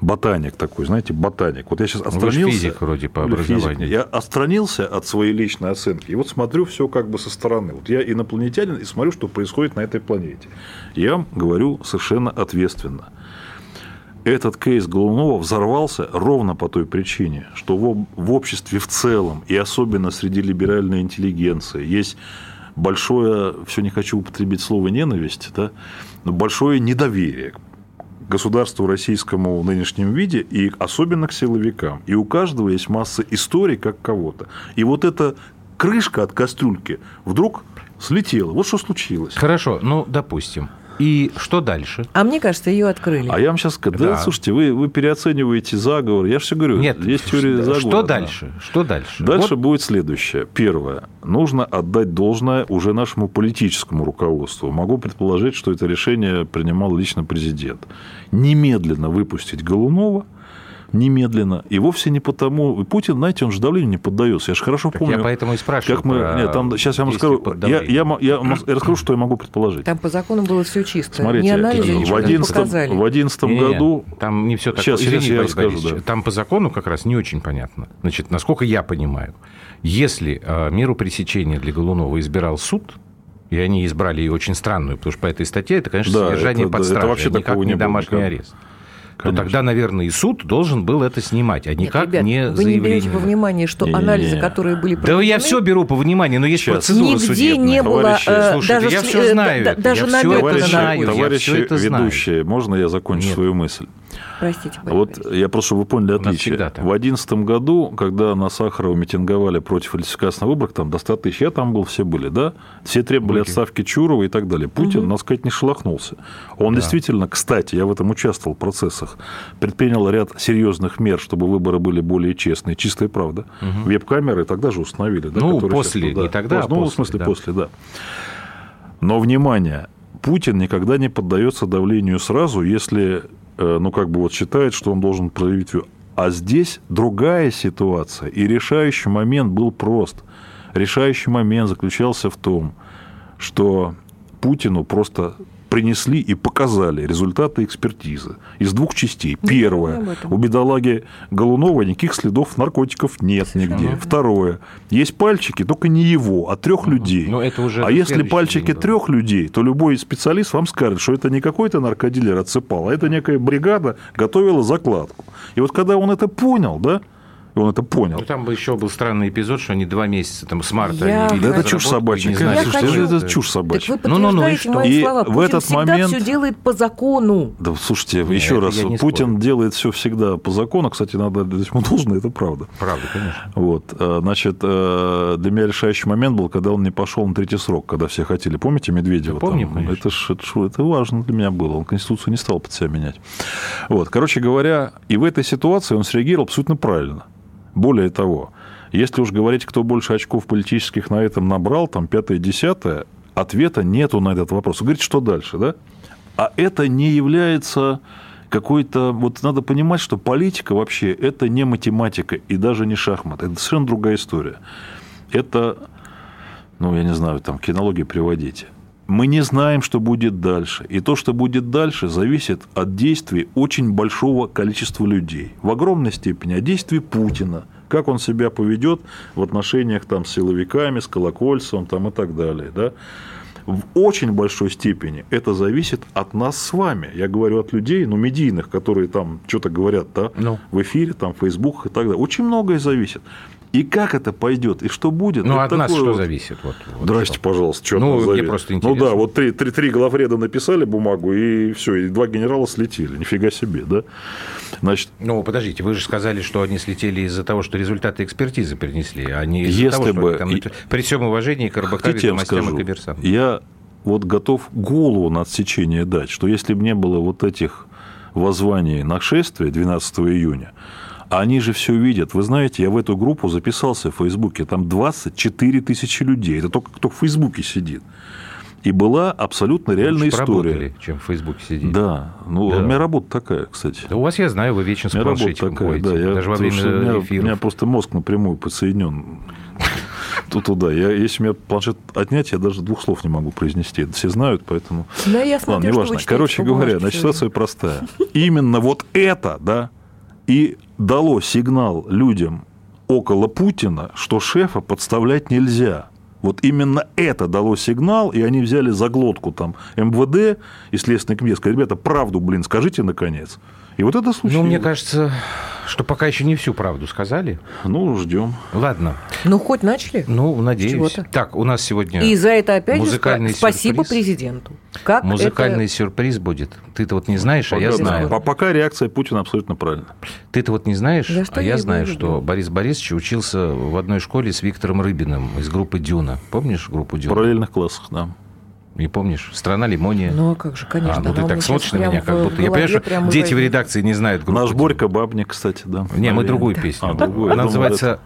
[SPEAKER 4] ботаник такой, знаете, ботаник. Вот я сейчас
[SPEAKER 2] Вы же
[SPEAKER 4] отстранился.
[SPEAKER 2] физик вроде по
[SPEAKER 4] физик.
[SPEAKER 2] образованию.
[SPEAKER 4] Я отстранился от своей личной оценки. И вот смотрю все как бы со стороны. Вот я инопланетянин и смотрю, что происходит на этой планете. Я вам говорю совершенно ответственно. Этот кейс Голунова взорвался ровно по той причине, что в, обществе в целом, и особенно среди либеральной интеллигенции, есть большое, все не хочу употребить слово ненависть, да, но большое недоверие государству российскому в нынешнем виде, и особенно к силовикам. И у каждого есть масса историй, как кого-то. И вот эта крышка от кастрюльки вдруг слетела. Вот что случилось.
[SPEAKER 2] Хорошо, ну, допустим. И что дальше?
[SPEAKER 3] А мне кажется, ее открыли.
[SPEAKER 4] А я вам сейчас скажу, да,
[SPEAKER 2] Да.
[SPEAKER 4] слушайте, вы, вы переоцениваете заговор. Я же все говорю,
[SPEAKER 2] Нет,
[SPEAKER 4] есть теория заговора.
[SPEAKER 2] что
[SPEAKER 4] да.
[SPEAKER 2] дальше? Что дальше?
[SPEAKER 4] Дальше
[SPEAKER 2] Вот
[SPEAKER 4] будет следующее. Первое. Нужно отдать должное уже нашему политическому руководству. Могу предположить, что это решение принимал лично президент. Немедленно выпустить Голунова, немедленно. И вовсе не потому... И Путин, знаете, он же давлению не поддается. Я же хорошо
[SPEAKER 2] так
[SPEAKER 4] помню...
[SPEAKER 2] я поэтому и спрашиваю.
[SPEAKER 4] Как мы...
[SPEAKER 2] про
[SPEAKER 4] Нет, там, сейчас я вам
[SPEAKER 2] действия
[SPEAKER 4] скажу.
[SPEAKER 2] под
[SPEAKER 4] Я, я, я вам расскажу, что я могу предположить.
[SPEAKER 3] Там по закону было все чисто.
[SPEAKER 4] Смотрите,
[SPEAKER 3] не
[SPEAKER 4] 11
[SPEAKER 3] показали.
[SPEAKER 4] в 11
[SPEAKER 2] Не-не,
[SPEAKER 4] году...
[SPEAKER 2] Там не все так.
[SPEAKER 4] Сейчас,
[SPEAKER 2] Извини,
[SPEAKER 4] сейчас я
[SPEAKER 2] Борис
[SPEAKER 4] расскажу,
[SPEAKER 2] Борисович,
[SPEAKER 4] да.
[SPEAKER 2] Там по закону как раз не очень понятно. Значит, насколько я понимаю, если э, меру пресечения для Голунова избирал суд, и они избрали ее очень странную, потому что по этой статье это, конечно,
[SPEAKER 4] Да,
[SPEAKER 2] содержание
[SPEAKER 4] это-
[SPEAKER 2] под
[SPEAKER 4] это
[SPEAKER 2] стражей,
[SPEAKER 4] вообще
[SPEAKER 2] а никак не домашний
[SPEAKER 4] никогда.
[SPEAKER 2] арест. То тогда, наверное, и суд должен был это снимать, а
[SPEAKER 3] Нет,
[SPEAKER 2] никак
[SPEAKER 3] ребят,
[SPEAKER 2] не
[SPEAKER 3] вы не берете
[SPEAKER 2] заявление.
[SPEAKER 3] во внимание, что анализы, которые были
[SPEAKER 2] Да
[SPEAKER 3] проведены...
[SPEAKER 2] я все беру по вниманию, но есть
[SPEAKER 4] Сейчас.
[SPEAKER 2] процедура
[SPEAKER 3] Нигде
[SPEAKER 2] судебная.
[SPEAKER 3] не было
[SPEAKER 4] Товарищи,
[SPEAKER 3] э,
[SPEAKER 2] слушайте,
[SPEAKER 3] даже,
[SPEAKER 2] я всё
[SPEAKER 3] э,
[SPEAKER 2] знаю
[SPEAKER 3] да-
[SPEAKER 2] это,
[SPEAKER 3] даже
[SPEAKER 2] я
[SPEAKER 3] намека
[SPEAKER 2] это
[SPEAKER 3] на
[SPEAKER 4] Товарищи,
[SPEAKER 2] знаю, я всё это знаю.
[SPEAKER 4] ведущие, можно я закончу
[SPEAKER 2] Нет.
[SPEAKER 4] свою мысль?
[SPEAKER 3] Простите, Борис
[SPEAKER 4] Вот
[SPEAKER 3] Борисович.
[SPEAKER 4] я просто, чтобы вы поняли
[SPEAKER 2] нас
[SPEAKER 4] отличие.
[SPEAKER 2] всегда так.
[SPEAKER 4] В 2011 году, когда на Сахарова митинговали против фальсификации на выборах, там до 100 тысяч, я там был, все были, да? Все требовали
[SPEAKER 2] Были.
[SPEAKER 4] отставки Чурова и так далее. Путин, надо сказать, не шелохнулся. Он действительно, кстати, я в этом участвовал в процессах, предпринял ряд серьезных мер, чтобы выборы были более честные. Чистая правда. Веб-камеры тогда же установили. Да,
[SPEAKER 2] Ну, после,
[SPEAKER 4] сейчас, да.
[SPEAKER 2] не тогда, а
[SPEAKER 4] Ну, в
[SPEAKER 2] после,
[SPEAKER 4] смысле,
[SPEAKER 2] да.
[SPEAKER 4] после, да. Но, внимание, Путин никогда не поддается давлению сразу, если, ну, как бы вот считает, что он должен проявить... А здесь другая ситуация, и решающий момент был прост. Решающий момент заключался в том, что Путину просто принесли и показали результаты экспертизы из двух частей.
[SPEAKER 3] Ну,
[SPEAKER 4] Первое. У бедолаги Голунова никаких следов наркотиков нет нигде. Второе. Есть пальчики, только не его, а трех людей.
[SPEAKER 2] Ну, это уже
[SPEAKER 4] а если пальчики
[SPEAKER 2] день
[SPEAKER 4] трех людей, то любой специалист вам скажет, что это не какой-то наркодилер отсыпал, а это некая бригада готовила закладку. И вот когда он это понял, да, и он это понял,
[SPEAKER 2] Ну, там бы еще был странный эпизод, что они два месяца там с марта
[SPEAKER 3] Я
[SPEAKER 2] они
[SPEAKER 3] Да это
[SPEAKER 4] чушь собачья. Слушайте,
[SPEAKER 3] хочу-
[SPEAKER 4] это чушь
[SPEAKER 3] Так
[SPEAKER 4] собачья.
[SPEAKER 3] вы
[SPEAKER 2] Ну, ну, ну, и что?
[SPEAKER 3] мои
[SPEAKER 4] И
[SPEAKER 3] слова.
[SPEAKER 4] в
[SPEAKER 3] Путин
[SPEAKER 4] этот
[SPEAKER 3] всегда
[SPEAKER 4] момент-
[SPEAKER 3] все делает по закону.
[SPEAKER 4] Да, слушайте,
[SPEAKER 2] Нет,
[SPEAKER 4] еще раз, Путин
[SPEAKER 2] спорю.
[SPEAKER 4] делает все всегда по закону. Кстати, надо отдать ему должное, это правда.
[SPEAKER 2] Правда, конечно.
[SPEAKER 4] Вот, э, значит, э, для меня решающий момент был, когда он не пошел на третий срок, когда все хотели. Помните Медведева?
[SPEAKER 2] Да помним,
[SPEAKER 4] там?
[SPEAKER 2] конечно.
[SPEAKER 4] это, ж- это, ж- это важно для меня было. Он Конституцию не стал под себя менять. Вот, короче говоря, и в этой ситуации он среагировал абсолютно правильно. Более того, если уж говорить, кто больше очков политических на этом набрал, там, пятое, десятое, ответа нету на этот вопрос. Вы говорите, что дальше, да? А это не является какой-то... Вот надо понимать, что политика вообще это не математика и даже не шахмат. Это совершенно другая история. Это, ну, я не знаю, там, кинологию приводите. Мы не знаем, что будет дальше. И то, что будет дальше, зависит от действий очень большого количества людей. В огромной степени от действий Путина. Как он себя поведет в отношениях там, с силовиками, с Колокольцевым там, и так далее. Да? в очень большой степени это зависит от нас с вами. Я говорю от людей, ну, медийных, которые там что-то говорят да,
[SPEAKER 2] Ну.
[SPEAKER 4] в эфире, там, в Фейсбук и так далее. Очень многое зависит. И как это пойдет, и что будет.
[SPEAKER 2] Ну,
[SPEAKER 4] это
[SPEAKER 2] от нас что
[SPEAKER 4] вот-
[SPEAKER 2] зависит? Вот, вот
[SPEAKER 4] Здрасте,
[SPEAKER 2] что.
[SPEAKER 4] пожалуйста, что
[SPEAKER 2] Ну, мне просто
[SPEAKER 4] Ну
[SPEAKER 2] интересно.
[SPEAKER 4] да, вот три, три, три главреда написали бумагу, и все, и два генерала слетели. Нифига себе, да? Значит,
[SPEAKER 2] Ну, подождите, вы же сказали, что они слетели из-за того, что результаты экспертизы принесли, а не из-за
[SPEAKER 4] Если
[SPEAKER 2] того, что
[SPEAKER 4] бы-
[SPEAKER 2] они там,
[SPEAKER 4] и-
[SPEAKER 2] при всем уважении к
[SPEAKER 4] вам
[SPEAKER 2] Томасям и коммерсантам.
[SPEAKER 4] я вот готов голову на отсечение дать, что если бы не было вот этих воззваний нашествия 12 июня, они же все видят. Вы знаете, я в эту группу записался в Фейсбуке, там 24 тысячи людей. Это только кто в Фейсбуке сидит. И была абсолютно реальная
[SPEAKER 2] Лучше
[SPEAKER 4] история.
[SPEAKER 2] поработали, чем в Фейсбуке сидеть.
[SPEAKER 4] Да, ну,
[SPEAKER 2] Да.
[SPEAKER 4] у меня работа такая, кстати.
[SPEAKER 2] Да у вас, я знаю, вы вечно с
[SPEAKER 4] У меня работа
[SPEAKER 2] планшетиком
[SPEAKER 4] такая,
[SPEAKER 2] ходите,
[SPEAKER 4] да. Я,
[SPEAKER 2] даже во время
[SPEAKER 4] у, меня,
[SPEAKER 2] эфиров.
[SPEAKER 4] у меня просто мозг напрямую подсоединен тут туда. Я, если меня планшет отнять, я даже двух слов не могу произнести. Это все знают, поэтому...
[SPEAKER 3] Да, я
[SPEAKER 4] Ладно,
[SPEAKER 3] смотрю, что
[SPEAKER 4] неважно. Короче говоря, значит, ситуация простая. Именно вот это, да, и дало сигнал людям около Путина, что шефа подставлять нельзя. Вот именно это дало сигнал, и они взяли за глотку там МВД и Следственный комитет. Сказали, ребята, правду, блин, скажите наконец. И вот это случилось.
[SPEAKER 2] Ну, мне кажется, что пока еще не всю правду сказали.
[SPEAKER 4] Ну, ждем.
[SPEAKER 2] Ладно,
[SPEAKER 3] Ну, хоть начали.
[SPEAKER 2] ну, надеюсь.
[SPEAKER 3] чего-то.
[SPEAKER 2] Так, у нас сегодня
[SPEAKER 3] И за это опять же
[SPEAKER 2] музыкальный
[SPEAKER 3] спа- спасибо
[SPEAKER 2] сюрприз.
[SPEAKER 3] президенту. Как
[SPEAKER 2] музыкальный
[SPEAKER 3] это-
[SPEAKER 2] сюрприз будет. Ты-то вот не знаешь, а я
[SPEAKER 4] Пока-
[SPEAKER 2] знаю.
[SPEAKER 4] А пока реакция Путина абсолютно правильная.
[SPEAKER 2] Ты-то вот не знаешь,
[SPEAKER 3] что
[SPEAKER 2] а
[SPEAKER 3] я
[SPEAKER 2] я знаю,
[SPEAKER 3] люблю.
[SPEAKER 2] что Борис Борисович учился в одной школе с Виктором Рыбиным из группы «Дюна». Помнишь группу
[SPEAKER 4] В
[SPEAKER 2] «Дюна»?
[SPEAKER 4] параллельных классах, да.
[SPEAKER 2] Не помнишь? «Страна лимония».
[SPEAKER 3] Ну, а как же, конечно.
[SPEAKER 2] а, ну ты так смотришь на меня, как будто... Я понимаю, что дети в редакции не знают группу
[SPEAKER 4] Наш. Борька Бабник, кстати, да.
[SPEAKER 2] Не, мы другую песню.
[SPEAKER 4] А, другую.
[SPEAKER 2] Она называется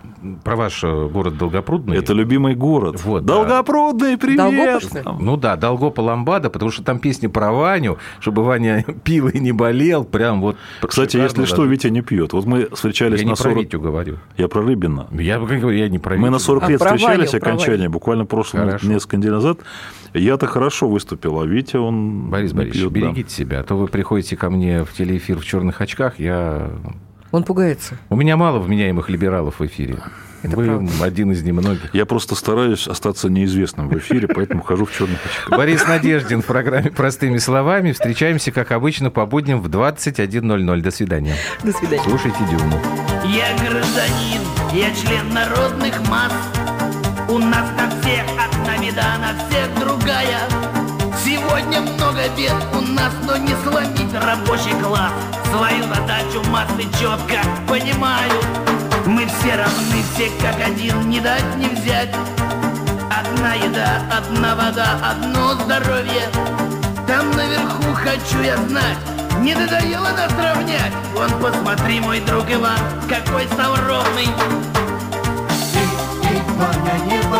[SPEAKER 2] про ваш э, город Долгопрудный.
[SPEAKER 4] Это любимый город.
[SPEAKER 2] Вот, да.
[SPEAKER 4] Долгопрудный, привет!
[SPEAKER 3] Долгопрудный?
[SPEAKER 4] Там.
[SPEAKER 2] Ну да, Долгопа Ламбада, потому что там песня про Ваню, чтобы Ваня пил и не болел, прям вот.
[SPEAKER 4] Кстати, если что,
[SPEAKER 2] даже.
[SPEAKER 4] Витя не пьет. Вот мы встречались
[SPEAKER 2] Я
[SPEAKER 4] на
[SPEAKER 2] не про
[SPEAKER 4] 40...
[SPEAKER 2] Витю говорю.
[SPEAKER 4] Я про Рыбина.
[SPEAKER 2] Я, я не про
[SPEAKER 4] Мы
[SPEAKER 2] Витю.
[SPEAKER 4] на 40
[SPEAKER 3] А
[SPEAKER 4] лет встречались,
[SPEAKER 3] Ваню,
[SPEAKER 4] окончание, буквально прошлом,
[SPEAKER 2] Хорошо.
[SPEAKER 4] несколько недель назад. Я-то хорошо выступил, а Витя, он
[SPEAKER 2] Борис Борисович,
[SPEAKER 4] пьет, да.
[SPEAKER 2] берегите себя, а то вы приходите ко мне в телеэфир в черных очках, я...
[SPEAKER 3] Он пугается.
[SPEAKER 2] У меня мало вменяемых либералов в эфире.
[SPEAKER 3] Это
[SPEAKER 2] Вы
[SPEAKER 3] правда.
[SPEAKER 2] один из немногих.
[SPEAKER 4] Я просто стараюсь остаться неизвестным в эфире, поэтому хожу в черных очках.
[SPEAKER 2] Борис Надеждин в программе «Простыми словами». Встречаемся, как обычно, по будням в 21.00. До свидания.
[SPEAKER 3] До свидания.
[SPEAKER 2] Слушайте Дюну.
[SPEAKER 6] Я гражданин, я член народных масс. У нас на всех одна беда, на всех другая. Сегодня много бед у нас, но не сломить рабочий класс. Свою задачу массы четко понимают. Мы все равны, все как один, не дать не взять. Одна еда, одна вода, одно здоровье. Там наверху хочу я знать, не надоело нас равнять. Вон посмотри, мой друг Иван, какой стал ровный.
[SPEAKER 7] Эй, Ваня, не болей.